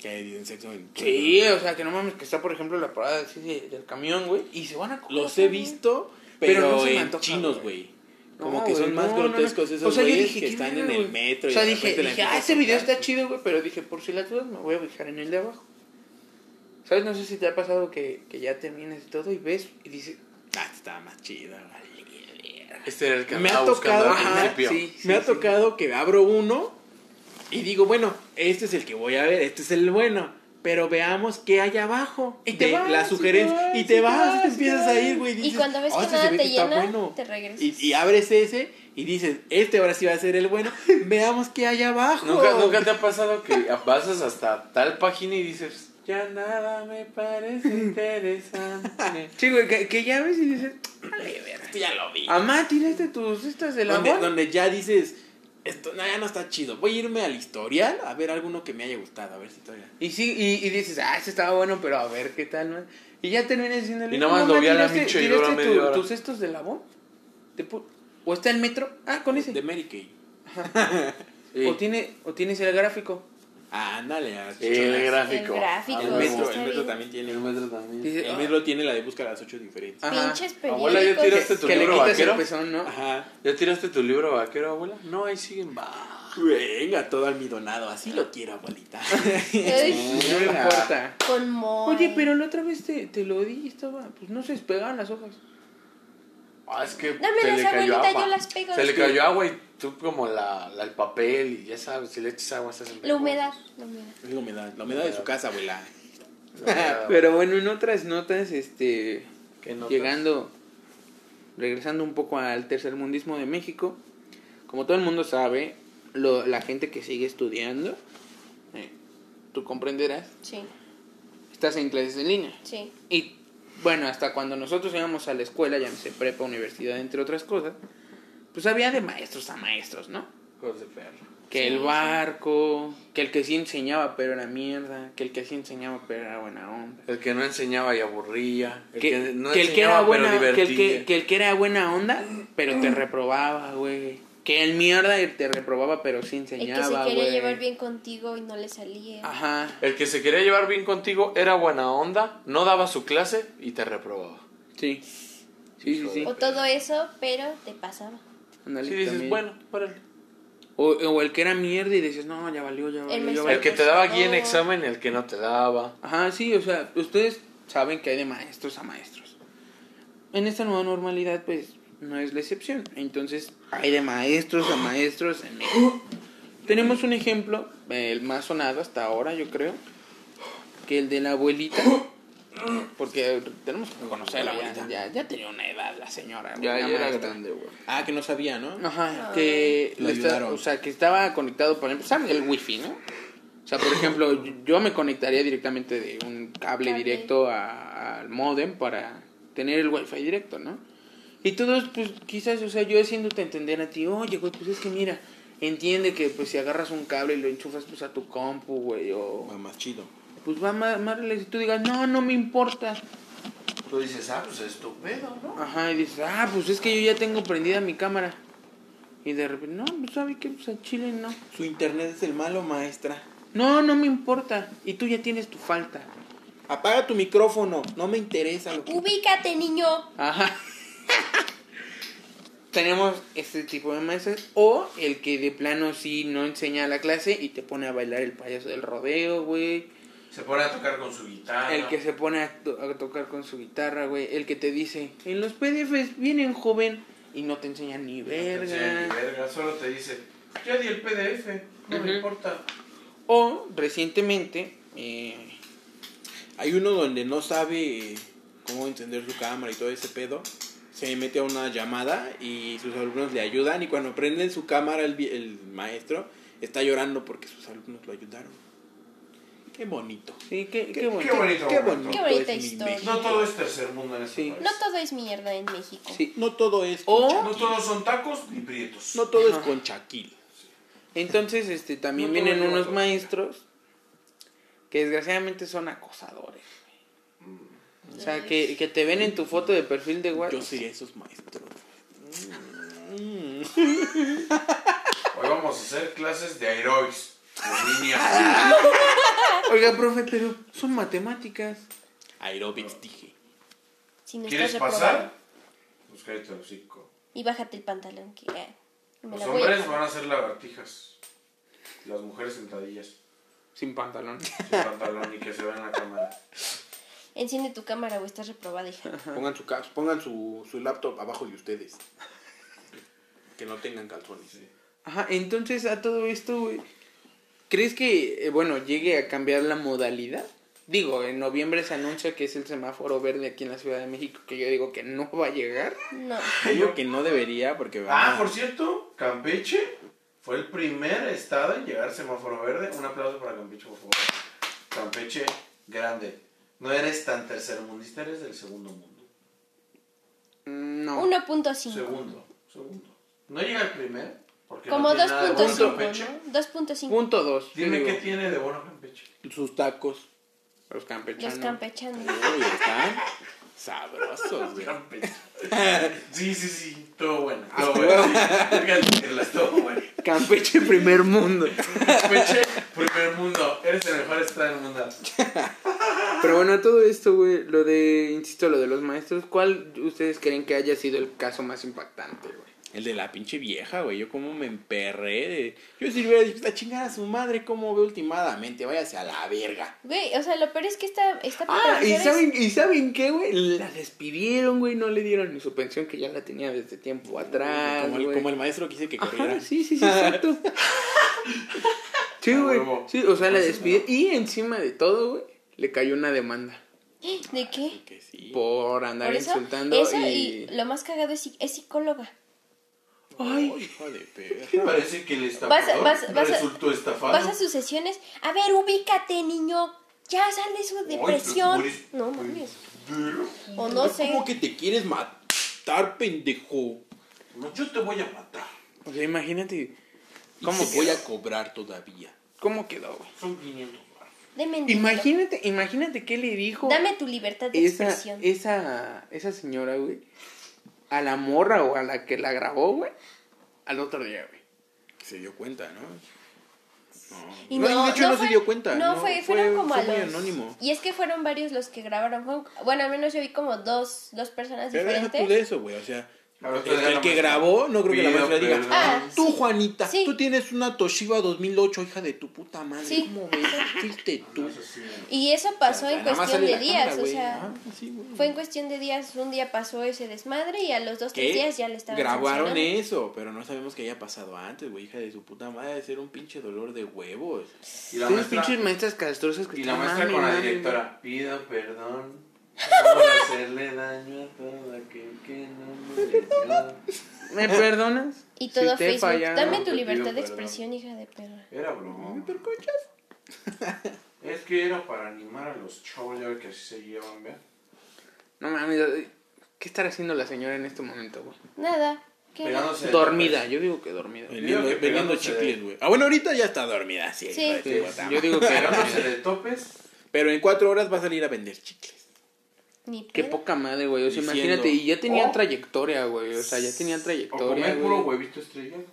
Que dicen sexo en Sí, o sea, que no mames, que está, por ejemplo, la parada así de- del camión, güey. Y se van a coger, Los he güey. visto, Pero pero, no se me en antoja, chinos, güey. güey. Como No, que son güey, más no, no, no. grotescos esos yo güeyes dije, que ¿qué están verga, en el güey? metro. O y sea, de dije, repente la dije ah, a ese video tocar. está chido, güey, pero dije, por si las dudas me voy a fijar en el de abajo. ¿Sabes? No sé si te ha pasado que, que ya terminas y todo y ves y dices, Ah, estaba más chido, vale. Este era el que Me andaba ha buscando tocado- al ajá, principio. sí, Me ha tocado que abro uno y digo, bueno, este es el que voy a ver, este es el bueno. Pero veamos qué hay abajo. Y te de vas, la y te sugerencia. vas, Y te y te vas, y te y empiezas a ir, güey. Y dices, cuando ves "Oh, que este se nada te llena, bueno". te regresas. Y, y abres ese y dices, este ahora sí va a ser el bueno. Veamos qué hay abajo. ¿Nunca, ¿Nunca te ha pasado que pasas hasta tal página y dices, ya nada me parece interesante? sí, güey, que, que ya ves y dices, vale. Esto ya lo vi. Amá, tiraste tus estas de la donde, Bon? donde ya dices, esto no, ya no está chido. Voy a irme al historial a ver alguno que me haya gustado. A ver si todavía. Y sí, y, y dices, ah, ese estaba bueno, pero a ver qué tal, ¿no? Y ya terminas diciendo, Y nada más lo vi a la Micho y dura media hora. tus estos de la Bon? Te pu- ¿O está el metro? Ah, con ese. De Mary Kay. Sí. O, tiene, o tienes el gráfico. Ah, ándale. a El gráfico. El gráfico, El Ah, metro, el metro también tiene. El metro también. Dice, El ah, metro tiene la de buscar a las 8 diferentes. Ajá. Pinches Abuela, ¿ya periódicos. tiraste tu que libro vaquero? el pezón, ¿no? Ajá. ¿Ya tiraste tu libro vaquero, abuela? No, ahí siguen. Va. Venga, todo almidonado. Así lo quiero, abuelita. No me importa. con. Oye, pero la otra vez te, te lo di y estaba, pues no se despegaban las hojas. Ah, es que Dámelas, se le cayó abuelita, agua. yo las pego. Se le cayó agua y tú como la, la- el papel y ya sabes, si le echas agua estás en La humedad, la humedad. La humedad. La humedad de su casa, abuela. Pero bueno, en otras notas, este, ¿Qué notas? llegando, regresando un poco al tercermundismo de México, como todo el mundo sabe, lo, la gente que sigue estudiando, eh, tú comprenderás, Sí, estás en clases en línea. sí. Y bueno, hasta cuando nosotros íbamos a la escuela, ya no sé, prepa, universidad, entre otras cosas, pues había de maestros a maestros, ¿no? Hijos de perro. Que Sí, el sí. barco, que el que sí enseñaba pero era mierda, que el que sí enseñaba pero era buena onda. El que no enseñaba y aburría. El Que, que, no que el que era enseñaba, buena, pero que el que, divertía. que el que era buena onda, pero te reprobaba, güey. Que el mierda te reprobaba pero sí El que enseñaba, se quería llevar bien contigo y no le salía. Ajá. El que se quería llevar bien contigo era buena onda, no daba su clase y te reprobaba. Sí. Sí, sí, sí. O todo eso, pero te pasaba. Ándale, Si dices, también. bueno, órale. O, o el que era mierda y dices, no, ya valió, ya valió. ya maestro valió". El que te daba guía en Oh. examen el que no te daba. Ajá, sí, o sea, ustedes saben que hay de maestros a maestros. En esta nueva normalidad, pues, no es la excepción. Entonces, hay de maestros a maestros en México. Tenemos un ejemplo, el más sonado hasta ahora, yo creo, que el de la abuelita. Porque tenemos que conocer a la abuelita. Ya, ya tenía una edad la señora. güey, la maestra. güey. Ah, que no sabía, ¿no? Ajá, que, Lo le está- ayudaron. o sea, que estaba conectado, por ejemplo, ¿sabes? El wifi, ¿no? O sea, por ejemplo, yo me conectaría directamente de un cable, Cable. directo a- al modem para tener el wifi directo, ¿no? Y todos, pues, quizás, o sea, yo haciéndote entender a ti, oye, güey, pues es que mira, entiende que, pues, si agarras un cable y lo enchufas, pues, a tu compu, güey, o, Va más chido. Pues, va más, más y tú digas, no, no me importa. Tú dices, ah, pues es tu pedo, ¿no? Ajá, y dices, ah, pues es que yo ya tengo prendida mi cámara. Y de repente, no, pues, ¿sabe qué? Pues, a Chile no. Su internet es el malo, maestra. No, no me importa. Y tú ya tienes tu falta. Apaga tu micrófono, no me interesa lo que... Ubícate, niño. Ajá. Tenemos este tipo de maestros. O el que de plano sí no enseña la clase y te pone a bailar el payaso del rodeo, güey. Se pone a tocar con su guitarra. El que se pone a, to- a tocar con su guitarra, güey. El que te dice, en los PDFs vienen joven y no te enseñan ni No te enseña verga. ni verga, solo te dice, ya di el PDF, no me importa. O recientemente, eh, Hay uno donde no sabe cómo encender su cámara y todo ese pedo. Se mete a una llamada y sus alumnos le ayudan y cuando prenden su cámara el, vi- el maestro está llorando porque sus alumnos lo ayudaron. Qué bonito. sí, qué, qué, Qué bonito. bonito. Qué bonito. Qué bonita es historia. No todo es tercer mundo en este Sí. país. No todo es mierda en México. Sí. No todo es O- No todos son tacos ni prietos. No todo es con Shaquille. Entonces, este, también No vienen unos maestros que desgraciadamente son acosadores. O sea, que, que te ven en tu foto de perfil de WhatsApp. Yo sería esos maestros. Mm. Hoy vamos a hacer clases de aerobics. Oiga, profe, pero son matemáticas. Aerobics dije. Si no ¿Quieres estás pasar? Pues cállate el hocico. Y bájate el pantalón, que eh, me Los la voy a hombres van a hacer lagartijas. Las mujeres sentadillas. Sin pantalón. Sin pantalón y que se vean en la cámara. Enciende tu cámara o estás reprobada, hija. Pongan, su, ca- pongan su, su laptop abajo de ustedes. Que no tengan calzones. Ajá, entonces a todo esto, güey, ¿crees que, eh, bueno, llegue a cambiar la modalidad? Digo, en noviembre se anuncia que es el semáforo verde aquí en la Ciudad de México, que yo digo que no va a llegar. No. Digo que no debería porque Ah, por cierto, Campeche fue el primer estado en llegar a semáforo verde. Un aplauso para Campeche, por favor. Campeche, grande. No eres tan tercermundista, eres del segundo mundo. Mm, No. 1.5. Segundo, segundo. No llega el primer. Como no tiene nada de bueno 2.5, Campeche. ¿no? 2.5. Punto dos. yo Dime digo, qué tiene de bueno Campeche. sus tacos. Los campechanos. Los campechanos. Uy, están sabrosos, güey. Campeche. Sí, sí, sí. Todo bueno. Todo bueno. sí. Todo bueno. Campeche primer mundo. Campeche, primer mundo. Eres el mejor estado del mundo. Pero bueno, todo esto, güey, lo de, insisto, lo de los maestros, ¿cuál ustedes creen que haya sido el caso más impactante, güey? El de la pinche vieja, güey. Yo como me emperré. de- Yo si le hubiera dicho, esta chingada a su madre, ¿cómo ve ultimadamente? Váyase a la verga. Güey, o sea, lo peor es que esta, esta Ah, ¿y es- saben, ¿y saben qué, güey? La despidieron, güey, no le dieron ni su pensión que ya la tenía desde tiempo atrás, como, el, güey. como el maestro quise que corriera. Ajá, sí, sí, sí, exacto. sí, güey. Sí, o sea, la despidieron. Y encima de todo, güey, le cayó una demanda ¿De qué? Que sí. por andar Por eso, insultando eso y... y lo más cagado es, es psicóloga. Ay, hijo de ¿Qué perra. parece que el Vas a- estafador vas- vas a- resultó estafado? Vas a sus sesiones. A ver, ubícate, niño. Ya sal de su depresión. eres- No mames. O no sé. ¿Cómo que te quieres matar, pendejo? No, yo te voy a matar. O sea, imagínate ¿Cómo voy a cobrar todavía? ¿Cómo quedó, güey? Son 500 baros. Deme el dinero. Imagínate, imagínate qué le dijo Dame tu libertad de esa, expresión. esa, esa señora, güey, a la morra o a la que la grabó, güey, al otro día, güey. Se dio cuenta, ¿no? No. Y No, de hecho no, fue- se dio cuenta. No, fue, fueron como fue a muy los. anónimo. Y es que fueron varios los que grabaron. Bueno, al menos yo vi como dos, dos personas Pero deja tú diferentes. de eso, güey. O sea, el, el que grabó, no creo que la maestra diga, perdón. Ah, tú, sí. Juanita, Sí. tú tienes una Toshiba 2008, hija de tu puta madre. Sí. ¿Cómo ves? Fuiste tú. Y eso pasó O sea, en cuestión de días. cámara, o sea, güey. fue en cuestión de días. Un día pasó ese desmadre y a los dos, tres días ya le estaban Grabaron eso, pero no sabemos que haya pasado antes, güey. Hija de su puta madre, de ser un pinche dolor de huevos. Y la maestra, pinches maestras castrosas que y la maestra con la directora. Pido perdón. Por hacerle daño a todo aquel que no me dio. ¿Me perdonas? Y todo Si Facebook. fallado, Dame tu libertad de perdón. expresión, hija de perra. Era broma. Es que era para animar a los chavos, ya que así se llevan, ¿ve? No mames, ¿qué estará haciendo la señora en este momento, güey? Nada. ¿Qué? Pegándose Dormida, yo digo que dormida. Vendiendo, que vendiendo pegándose chicles, güey. Ah, bueno, ahorita ya está dormida, sí. Sí. yo digo que Pegándose de topes. Pero en cuatro horas va a salir a vender chicles. Ni Qué poca madre, güey. O sea, Diciendo, imagínate, y ya tenían "Oh". trayectoria, güey. O sea, ya tenían O trayectoria, comer puro huevito estrellado.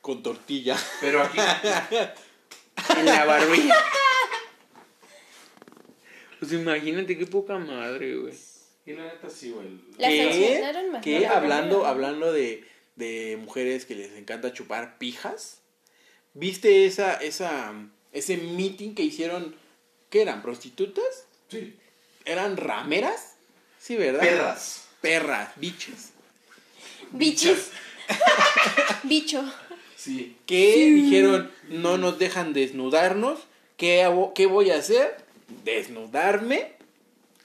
Con tortilla. Pero aquí, En la barbilla. O Pues imagínate qué poca madre, güey. Y la neta sí, güey. La ¿Qué? sancionaron más. ¿Qué? Hablando, hablando de, de mujeres que les encanta chupar pijas. ¿Viste esa, esa, ese meeting que hicieron? ¿Qué eran? ¿Prostitutas? Sí. ¿Eran rameras? Sí, ¿verdad? Perras. Perras, biches. Bichis. Bicho. Sí. Que dijeron, no nos dejan desnudarnos. ¿Qué, hago- qué voy a hacer? Desnudarme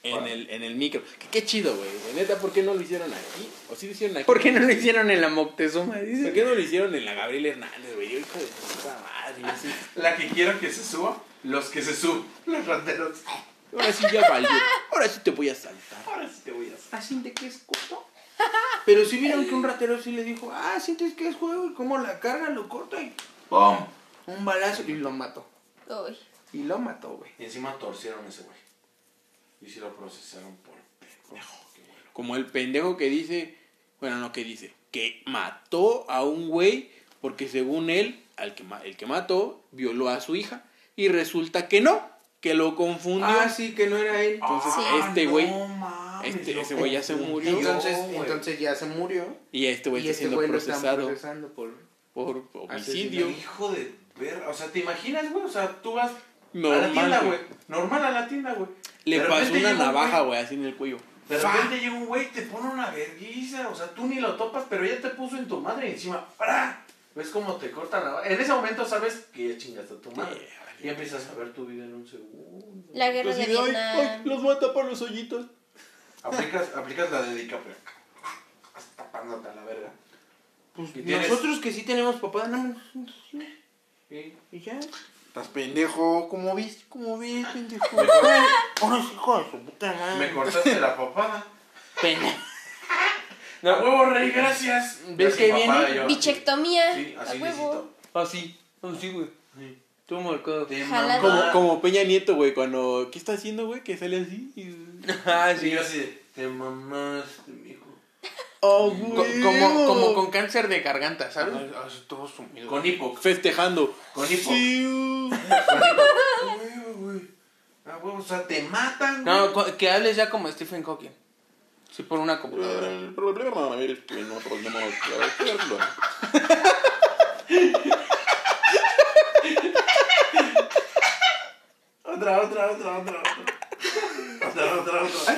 en el, en el micro. Qué, qué chido, güey. Neta, ¿por qué no lo hicieron aquí? ¿O sí lo hicieron aquí? ¿Por qué no lo hicieron en la Moctezuma? Dice. ¿Por qué no lo hicieron en la Gabriel Hernández, güey? Yo, hijo de puta madre, sí. La que quiero que se suba, los que se suban. Los rateros. Ahora sí ya valió. Ahora sí te voy a saltar. Ahora sí te voy a hacer. ¿Así de qué es corto? Pero si vieron que un ratero sí le dijo, ah, sientes que es juego y cómo la carga, lo corta y ¡pum! Un balazo y lo mató. Uy. Y lo mató, güey. Y encima torcieron a ese güey. Y sí lo procesaron por pendejo. Como el pendejo que dice, bueno, no que dice, que mató a un güey porque según él, al que, el que mató, violó a su hija. Y resulta que no, que lo confundió. Ah, sí, que no era él. Entonces, Sí. este güey, No mames, este- lo ese güey ya se murió. Entonces, entonces ya se murió. y este güey está este siendo lo están procesado procesando por... por homicidio. Hijo de perra. O sea, ¿te imaginas, güey? O sea, tú vas a la tienda, güey. Normal a la tienda, güey. Le pasó una navaja, güey, así en el cuello. De ¡Fa! repente llega un güey y te pone una vergüenza. O sea, tú ni lo topas, pero ya te puso en tu madre y encima. ¡Para! ¿Ves cómo te cortan la En ese momento sabes que ya chingaste a tu madre. Yeah, Y empiezas a ver tu vida en un segundo. La guerra Así de de, "Ay, Vietnam. ay, los mata por los hoyitos. Aplicas, aplicas la de DiCaprio. Estás tapándote a la verga. Pues ¿Y tienes? nosotros que sí tenemos papá, más. Y Y ya. Estás pendejo, ¿cómo ves? ¿Cómo ves, pendejo? me, cor- Ahora sí, hijo de su puta madre. me cortaste la papada. Pena. A huevo, rey, gracias. ¿Ves Ya que viene? Bichectomía. Sí, a así huevo. Así. Así, güey. Sí. Te Jalada. Como, como Peña Nieto, güey, cuando... ¿Qué está haciendo, güey? Que sale así y... Ah, Y sí. yo así de, te mamaste, mijo. ¡Oh, Co- como, como con cáncer de garganta, ¿sabes? Todo sumido. Con hipo. Festejando. Con hipo. Sí, uh. Con hipo. Güey, güey. Ah, güey, o sea, te matan, güey. No, que hables ya como Stephen Hawking. Sí, por una computadora. El problema es que no podemos Otra, otra, otra, otra, otra. Otra, otra, otra.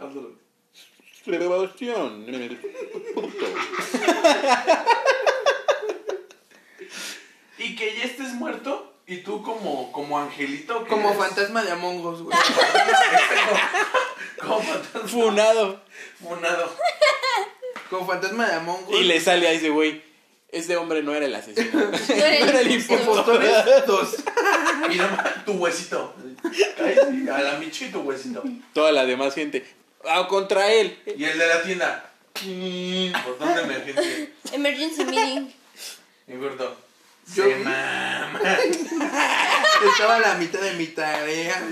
Otra. Celebración en el puto. Y que ya estés muerto y tú como, como angelito. Como eres- fantasma de Among Us, güey. Como fantasma Funado. funado. Como fantasma de Among Us. Y le sale a ese güey. Ese hombre no era el asesino. No era el impostor. Dos. Y nada más tu huesito. A la Michi tu huesito. Toda la demás gente. Ah, contra él. Y el de la tienda. Botón de emergencia. Emergency meeting. Y gordo. Yo Se mama. Estaba a la mitad de mi tarea.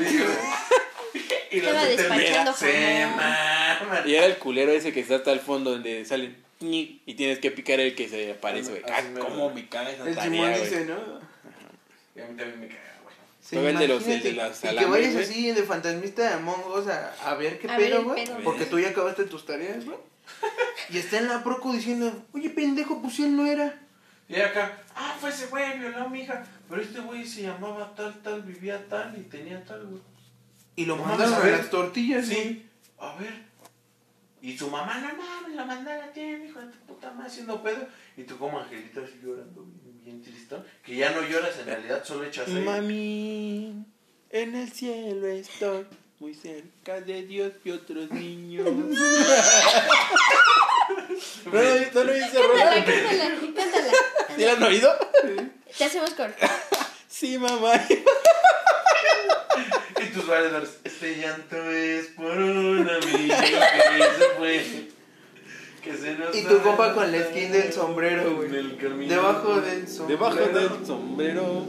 Y termina, Se mama. Y era el culero ese que está hasta el fondo donde salen. Y tienes que picar el que se aparece, güey. Ah, cómo me caga esa El tarea, güey. dice, ¿no? Y a mí también me caga, güey. Sí, el de los- el de las Y que vayas así de fantasmista de Among Us a, a ver qué A pedo, el güey. Porque tú ya acabaste tus tareas, güey. Y está en la proco diciendo, oye, pendejo, pues si él no era. Y acá, ah, fue ese güey, violó a mi hija. Pero este güey se llamaba tal, tal, vivía tal y tenía tal, güey. Y lo mandaron a a ver. las tortillas. Sí, a ver. Y su mamá, no mames, la mandaron a ti, hijo de tu puta madre, haciendo pedo. Y tú como angelito así llorando, bien, bien tristón. Que ya no lloras, en realidad solo echas ahí. Mami, en el cielo estoy, muy cerca de Dios y otros niños. no, no lo hice Cántala, cántala, cántala. ¿Sí la han oído? Te hacemos corto. Sí, mamá. Y tus valedores, este llanto es por un amigo que se fue. Que se nos Y tu ha compa con la skin del sombrero, güey. en el camino. Debajo del sombrero. Debajo del sombrero.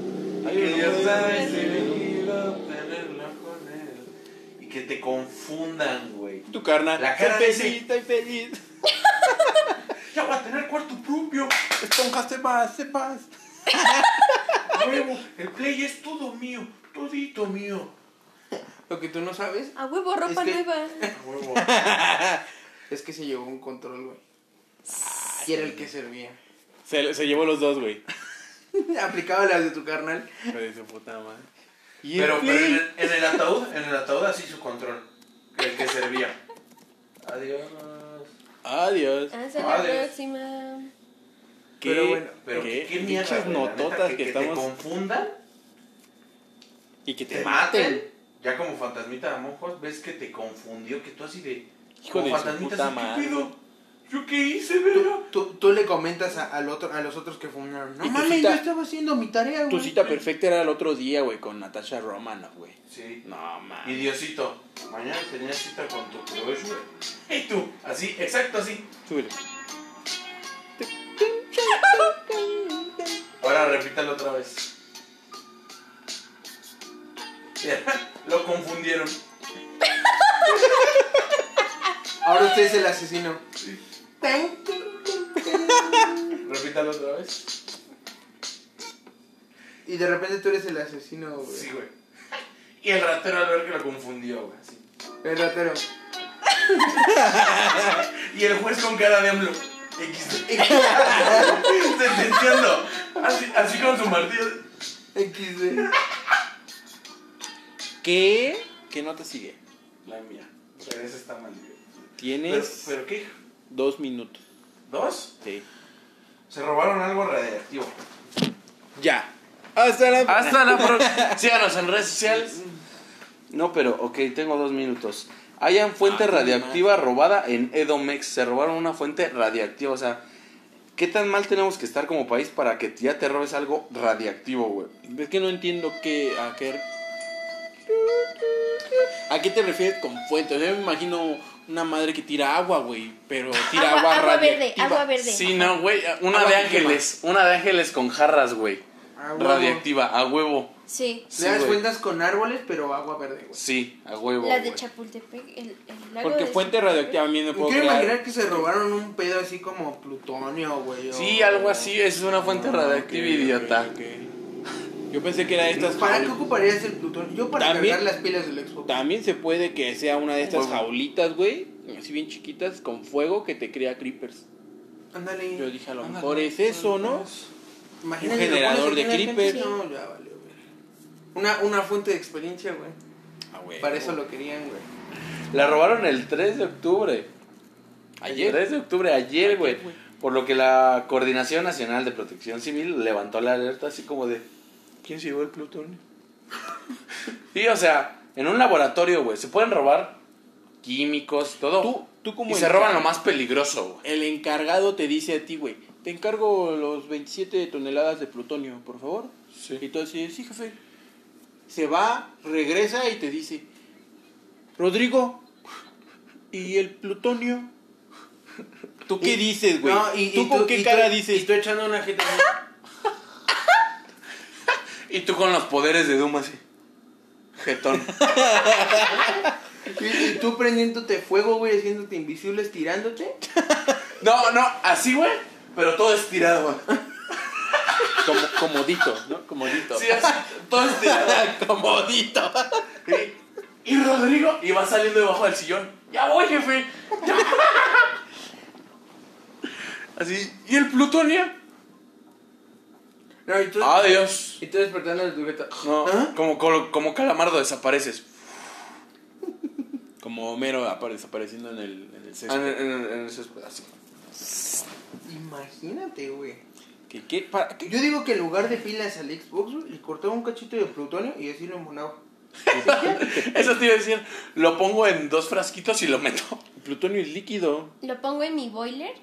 Y que te confundan, güey. Tu carnal. La cara de feliz, estoy feliz. Ya voy a tener cuarto propio. Esponja, sepas, sepas. Huevo, el play es todo mío, todito mío. Lo que tú no sabes A huevo, ropa Es que- nueva. A huevo. es que se llevó un control, güey. Y era el que servía. Se, se llevó los dos, güey. Aplicaba las de tu carnal. De su puta madre. Y Pero, pero en, el, en el ataúd, en el ataúd así su control. El que servía. Adiós. Adiós. Hasta la Adiós. próxima. ¿Qué, Pero bueno, Pero qué, mierda, neta, nototas que, que, que estamos... te confundan, y que te, te maten. Ya como fantasmita de monjos, ves que te confundió, que tú así de... Hijo como de fantasmita, puta así, madre. ¿qué pedo? ¿Yo qué hice, verga? Tú, tú le comentas a, al otro, a los otros que fumaron. No Y tu mames, yo estaba haciendo mi tarea, Tu güey. cita perfecta era el otro día, güey, con Natasha Romanoff, güey. Sí. No, Y mames. Diosito, mañana tenías cita con tu crush, güey. Y tú, así, exacto así. Súbele. Ahora repítalo otra vez. Lo confundieron. Ahora usted es el asesino. Repítalo otra vez. Y de repente tú eres el asesino, güey. Sí, güey. Y el ratero al ver que lo confundió, güey. El ratero. Y el juez con cara de AMLO. XD. Sentenciando. Así, así con su martillo. XD. ¿Qué? ¿Qué nota sigue? La mía. Pero ese está mal. Pero, Tienes ¿Pero qué? dos minutos. ¿Dos? Sí. Se robaron algo radiactivo. Ya. Hasta la Hasta la próxima. Síganos en redes sociales. No, pero, ok, tengo dos minutos. Hayan fuente Ah, radiactiva robada en Edomex. Se robaron una fuente radiactiva. O sea, ¿qué tan mal tenemos que estar como país para que ya te robes algo radiactivo, güey? Es que no entiendo qué, a qué... ¿A qué te refieres con fuente? Yo me imagino una madre que tira agua, güey, pero tira agua, Agua, agua verde, radiactiva. agua verde. Sí, no, güey. Una Agua de quema. ángeles. Una de ángeles con jarras, güey. Radiactiva, a huevo. Sí. Sí, Le das cuentas con árboles, pero agua verde, güey. Sí, a huevo. La de. Chapultepec. El, el lago Porque de fuente radioactiva a mí no puedo quiero imaginar que se robaron un pedo así como plutonio, güey. Sí, algo así. Es una fuente radiactiva, Ok, ok, idiota. ok. Yo pensé que era de estas ¿Para qué ocuparías el plutonio? Yo para También- cargar las pilas del Xbox. También se puede que sea una de estas jaulitas, güey, así bien chiquitas, con fuego que te crea creepers. Ándale. Yo dije, a lo mejor es eso, ¿no? Imagínate, un generador de creepers. No, ya valió, güey. Una, una fuente de experiencia, güey. Ah, güey. Para eso lo querían, güey. La robaron el 3 de octubre. Ayer. El 3 de octubre, ayer, güey. Por lo que la Coordinación Nacional de Protección Civil levantó la alerta así como de... ¿Quién se llevó el plutonio? sí, o sea, en un laboratorio, güey, se pueden robar químicos, todo. Tú, tú como y se roban lo más peligroso, güey. El encargado te dice a ti, güey, te encargo los 27 toneladas de plutonio, por favor. Sí. Y tú así, sí, jefe. Se va, regresa y te dice, Rodrigo, ¿y el plutonio? ¿Tú qué Y- dices, güey? No, ¿Tú y con qué y cara tú- dices? Y tú echando una jeta. Y tú con los poderes de Doom así. Jetón. Y, y tú prendiéndote fuego, güey, haciéndote invisible, estirándote. no, no, así, güey. Pero todo estirado, güey. Como, comodito, ¿no? Comodito. Sí, así, todo estirado. comodito. Y, y Rodrigo iba saliendo debajo del sillón. Ya voy, jefe. Ya. Así. ¿Y el plutonio? No, y tú, Adiós. y tú despertando de tu jeta. No, ¿Ah? como, como, como calamardo desapareces. Como Homero apare- desapareciendo en el, en el Ah, En, césped. ese así. Imagínate, güey. ¿Qué, qué, para, qué? Yo digo que en lugar de pilas al Xbox, güey, le cortaba un cachito de plutonio y así lo embonaba. Eso te iba a decir. Lo pongo en dos frasquitos y lo meto. El plutonio es líquido. Lo pongo en mi boiler.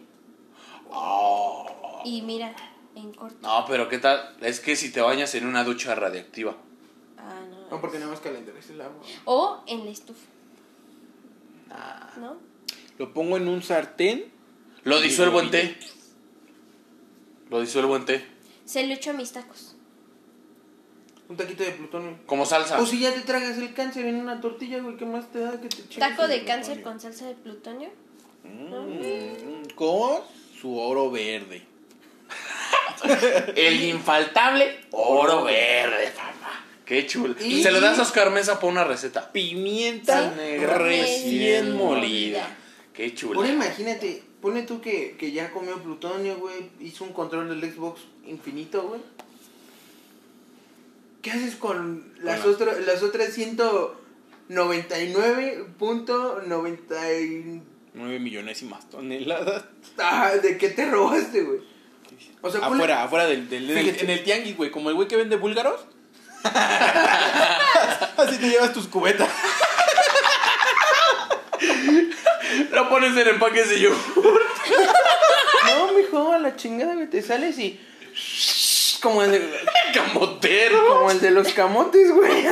Oh. Y mira, en corto. No, pero ¿qué tal? Es que si te bañas en una ducha radiactiva. Ah, no. No, porque nada más calentarás el agua. O en la estufa. Ah. ¿No? Lo pongo en un sartén. Lo disuelvo en té. Lo disuelvo en té. Se lo echo a mis tacos. Un taquito de plutonio. Como salsa. O si ya te tragas el cáncer en una tortilla, güey, ¿qué más te da que te Taco de plutonio? cáncer con salsa de plutonio. Mm, con su oro verde. El infaltable oro verde, papá. Qué chulo. Y- Se lo das a Oscar Mesa por una receta. Pimienta Sí. negra recién Recién molida. Qué chulo. Ahora imagínate, pone tú que, que ya comió plutonio, güey, hizo un control del Xbox infinito, güey. ¿Qué haces con las, otras las otras 199.90 9 millones y más toneladas. Ah, ¿De qué te robaste, güey? O sea, ponle- Afuera, afuera del, del- en el tianguis, güey, como el güey que vende búlgaros. Así te llevas tus cubetas. Lo pones en empaques de yogur. No, mijo, a la chingada, güey, te sales y... Como el de, Camotero. como el de los camotes, güey.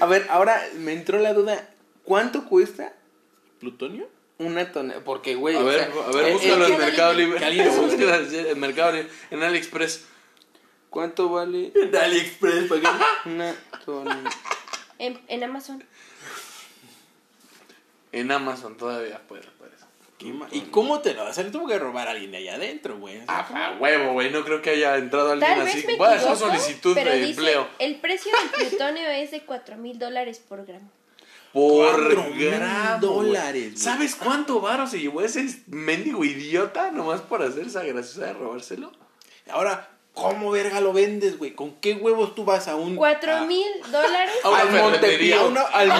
A ver, ahora me entró la duda. ¿Cuánto cuesta ¿Plutonio? Una tonelada? Porque, güey, A o ver, sea, a ver, el- búscalo el- en Mercado Libre. alguien lo busque. Búscalo en Mercado Libre. En AliExpress. ¿Cuánto vale De AliExpress, ¿para qué? una tonelada? En, en Amazon. En Amazon todavía. ¿Qué ma- ¿Y cómo te lo vas a hacer? Tuvo que robar a alguien de allá adentro, güey. Ah, a huevo, güey. No creo que haya entrado alguien Tal así. Voy a solicitud pero de dice, empleo. el precio del plutonio es de 4 mil dólares por gramo. Por Cuatro güey. dólares. ¿Sabes cuánto varo se llevó ese mendigo idiota nomás por hacer esa graciosa de robárselo? Ahora, ¿cómo verga lo vendes, güey? ¿Con qué huevos tú vas a un... 4 a- mil dólares. Al una- al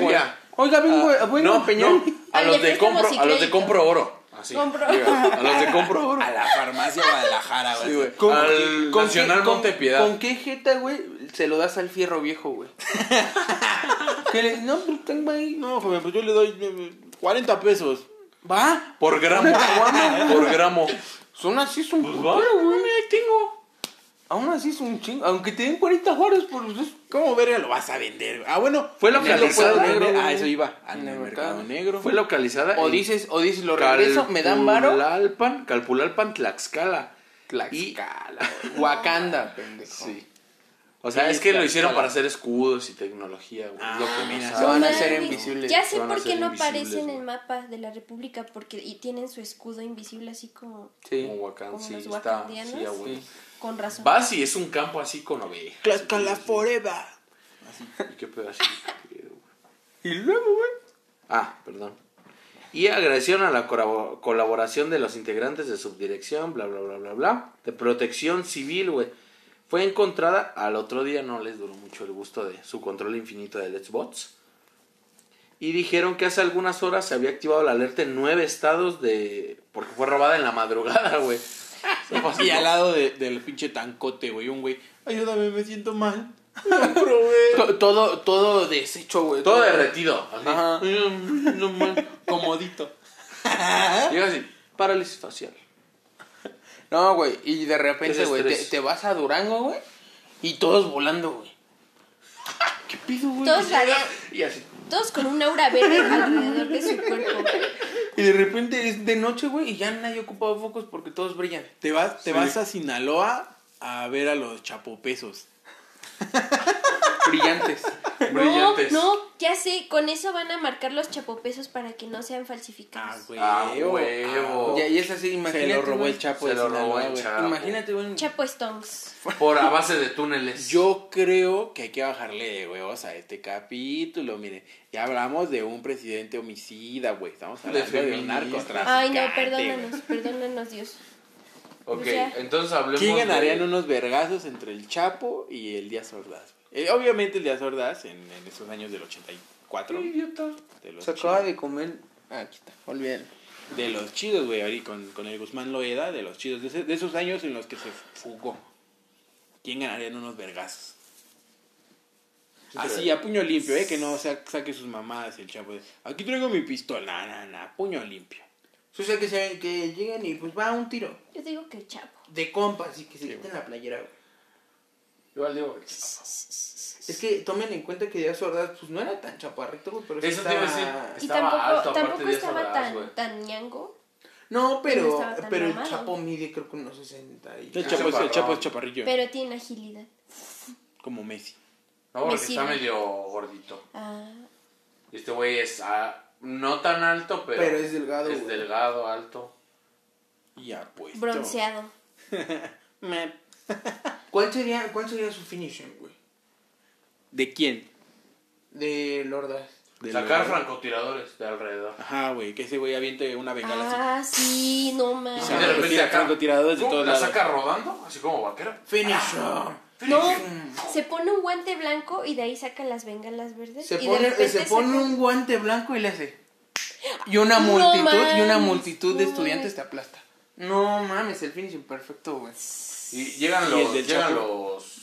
güey. Oiga, vengo, Ah, vengo a no, no, a los de de compro, a los de compro oro. Así. Compro. A los de compro oro. A la farmacia Guadalajara, güey. Sí, güey. ¿Con- Al con Nacional qué- con- Montepiedad. ¿Con qué jeta, güey, se lo das al fierro viejo, güey? que le, no, pues tengo ahí. No, joven, pues yo le doy eh, 40 pesos. Va. Por gramo. por gramo. Son así, son Pues güey. güey, ahí tengo. Aún así es un chingo. Aunque te den 40 horas por los dos. ¿Cómo verga lo vas a vender? Ah, bueno. Fue negro, negro. Ah, eso iba. En En el mercado. mercado negro. Fue localizada O dices, o dices, lo regreso, me dan varo. Calpulalpan, Calpulalpan, Tlaxcala. Tlaxcala, güey. Wakanda, pendejo. Sí. O sea, Sí, es que lo hicieron para hacer escudos y tecnología, güey. Ah, lo que no mira, se van a hacer invisibles. Ya sé por qué no aparecen en el mapa de la República porque y tienen su escudo invisible así como Sí. Como Wakanda, Como sí, los está. wakandianos. Sí, ah, güey. Sí. Con razón. Vas y es un campo así con ovejas. Tlaxcala forever. ¿Y qué pedo así? ¿Qué pedo, güey? Y luego, güey. Ah, perdón. Y agradecieron a la colaboración de los integrantes de subdirección, bla, bla, bla, bla, bla, de protección civil, güey. Fue encontrada, al otro día no les duró mucho el gusto de su control infinito de Let's Bots. Y dijeron que hace algunas horas se había activado la alerta en nueve estados de... Porque fue robada en la madrugada, güey. Pasó Y al lado de- del pinche tancote, güey, un güey. Ayúdame, me siento mal. No probé. To- Todo, todo deshecho, güey. Todo derretido. así. Ajá. No mal. Comodito. Llega así, parálisis facial. No, güey. Y de repente, güey, te, te vas a Durango, güey. Y todos volando, güey. ¿Qué pido, güey? Todos, Y así. todos con un aura verde alrededor de su cuerpo. Y de repente es de noche, güey, y ya nadie ocupaba focos porque todos brillan. Te vas, te Sí. vas a Sinaloa a ver a los chapopesos. Brillantes. Brillantes. No, no, ya sé, con eso van a marcar los chapopesos para que no sean falsificados. güey. Ah, huevo. Ya, y es así, Se imagínate. lo robó el Chapo Se de lo robó el. Chapo. Imagínate, güey. Chapo Stonks. Por a base de túneles. Yo creo que hay que bajarle de huevos a este capítulo. Miren, ya hablamos de un presidente homicida, güey. Estamos hablando de, un feminista. narcotraficante. Ay, no, güey. perdónanos, perdónanos, Dios. Ok, O sea, entonces hablemos ¿Quién de- ganarían unos vergazos entre el Chapo y el Díaz Ordaz? Eh, obviamente el Díaz Ordaz en, en esos años del 84. Qué idiota. De los Se acaba chidos, de comer. Ah, aquí está. Olvídalo. de los chidos, güey, ahí con, con el Guzmán Loeda, de los chidos, de, ese- de esos años en los que se fugó. ¿Quién ganaría en unos vergazos? Así, a puño limpio, ¿eh? Que no sa- saque sus mamadas el Chapo. de, Aquí traigo mi pistola, nah, nah, nah, puño limpio. O sea, que, se, que lleguen y pues va un tiro. Yo digo que el Chapo. De compas y que se quiten la playera, güey. Igual digo que Es que tomen en cuenta que Díaz Ordaz pues no era tan chaparrito, güey, pero sí Eso te iba a estaba-. Y tampoco, alto, tampoco estaba tan, tan ñango. No, No pero, pero el. Chapo mide creo que unos 60 y... El Ah, Chapo, es, el. Chapo es chaparrillo. Pero tiene agilidad. Como Messi. No, porque está medio gordito. Ah, Este güey es ah, no tan alto, pero, Pero es delgado, Es güey. delgado, alto. Y apuesto. bronceado. Me- ¿Cuál sería, ¿Cuál sería su finishing, güey? ¿De quién? De Lordas. De Sacar francotiradores de alrededor. Ajá, güey, que ese güey aviente una bengala así. Ah, sí, no Y mames. se de repente acá- francotiradores de todos ¿La lados. saca rodando? Así como vaquero. Finish. No, se pone un guante blanco y de ahí saca las bengalas verdes. Se y de pone, repente se pone saca- un guante blanco y le hace. Y una No multitud, y una multitud de estudiantes te aplasta. No mames, el finishing perfecto, güey. Y llegan los, llegan Chapo. los,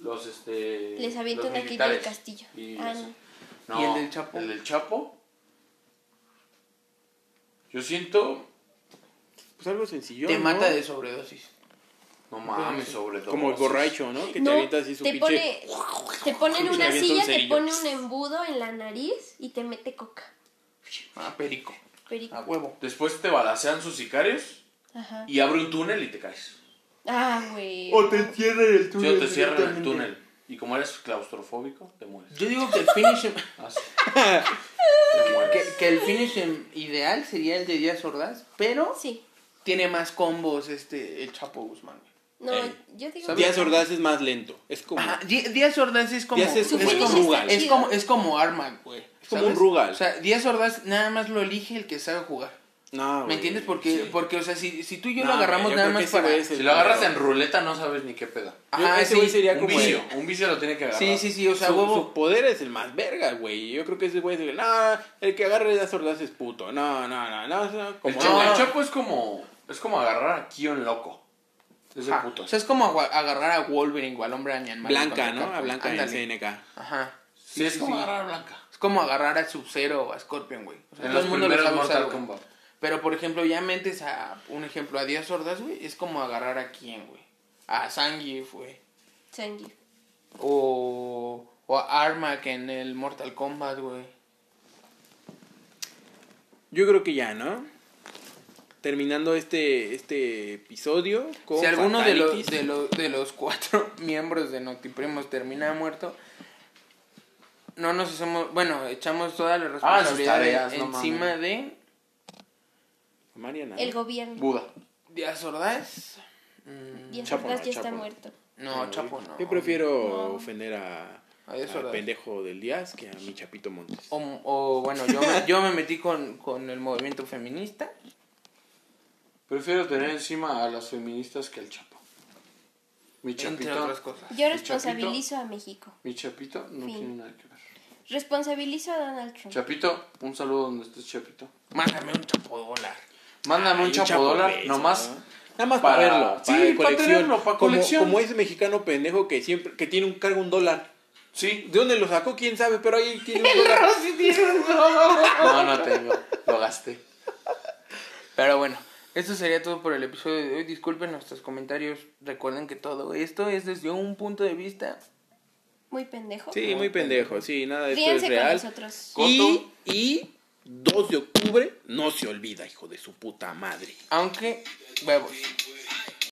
los, este... Les avienta los quita del militares. castillo. Y, Ah, no. no, ¿Y el del Chapo? El del Chapo. Yo siento... Pues algo sencillo. te ¿no? mata de sobredosis. No mames, sobre todo. Como el borracho, ¿no? Que te avienta así su te pinche. pone, te pone en una silla, te pone un embudo en la nariz y te mete coca. Ah, perico. Perico. A huevo. Después te balacean sus sicarios Ajá. y abre un túnel y te caes. Ah, güey. cierran el Sí, o te cierran el túnel. Y como eres claustrofóbico, te mueres. Yo digo que el te mueres. que, que el finishing ideal sería el de Díaz Ordaz, pero Sí. tiene más combos este el Chapo Guzmán. No, yo digo ¿Sabes? Díaz Ordaz es más lento. Es como. Ajá, Díaz Ordaz es como Díaz es- finish como Rugal. es como es como Armag, güey. Es como ¿sabes? un Rugal. O sea, Díaz Ordaz nada más lo elige el que sabe jugar. No, ¿Me güey. entiendes? Porque, porque o sea, si, si tú y yo No, lo agarramos yo nada más para... es el Si lo agarras en ruleta no sabes ni qué pedo. Yo- Ajá, ese sí. güey sería Un como. vicio. el- Un vicio lo tiene que agarrar. Sí, sí, sí, o sea, su, huevo... su poder es el más verga, güey. Yo creo que ese güey es no, el que agarre Díaz Ordaz es puto. No, no, no, no. o sea, El, como- Chapo, No. el Chapo es como, es como agarrar a Kion loco. Es Ajá. puto. O sea, es como agarrar a Wolverine o al hombre araña. Blanca, ¿no? A Blanca en. CNK. Ajá. sí, es sí, como sí. agarrar a Blanca. Es como agarrar a Sub-Zero o a Scorpion, güey. O sea, En todo los el mundo lo sabe usar. Kombat. Pero, por ejemplo, ya metes a, un ejemplo, a Díaz Ordaz, güey, es como agarrar a quién, güey. A Zangief, güey. Sanji. O, o a Armak en el Mortal Kombat, güey. Yo creo que ya, ¿no? Terminando este, este episodio con Si alguno de los, de, los, de los cuatro miembros de Notiprimos termina muerto, no nos hacemos, bueno, echamos toda la Ah, responsabilidad tareas, encima de Mariana. El gobierno. Buda. Díaz Ordaz. Mm, Díaz Chapo, Ordaz ya Chapo. está muerto. no, Chapo no. Yo prefiero No. ofender a, A Díaz al pendejo del Díaz que a mi Chapito Montes. O, o, bueno, yo me, yo me metí con, con el movimiento feminista. Prefiero tener encima a las feministas que al Chapo. Mi Entre Chapito, otras cosas. Yo ¿El responsabilizo a México. mi Chapito no Fin. tiene nada que ver. Responsabilizo a Donald Trump. Chapito, un saludo donde estés, Chapito. Mándame un chapo dólar. Mándame un chapo dólar, peso, nomás. ¿no? Nada más para, para- verlo. sí, para para colección. tenerlo, para Como- colección. Como, ese mexicano pendejo que siempre que tiene un cargo un dólar. Sí. ¿De dónde lo sacó? ¿Quién sabe? Pero ahí tiene un dólar. No, no tengo. Lo gasté. Pero bueno, esto sería todo por el episodio de hoy. Disculpen nuestros comentarios. Recuerden que todo esto es desde un punto de vista. Muy pendejo. Sí, muy pendejo. Sí, nada de esto es Ríense con real. nosotros. Y, y 2 de octubre no se olvida, hijo de su puta madre. Aunque, huevos.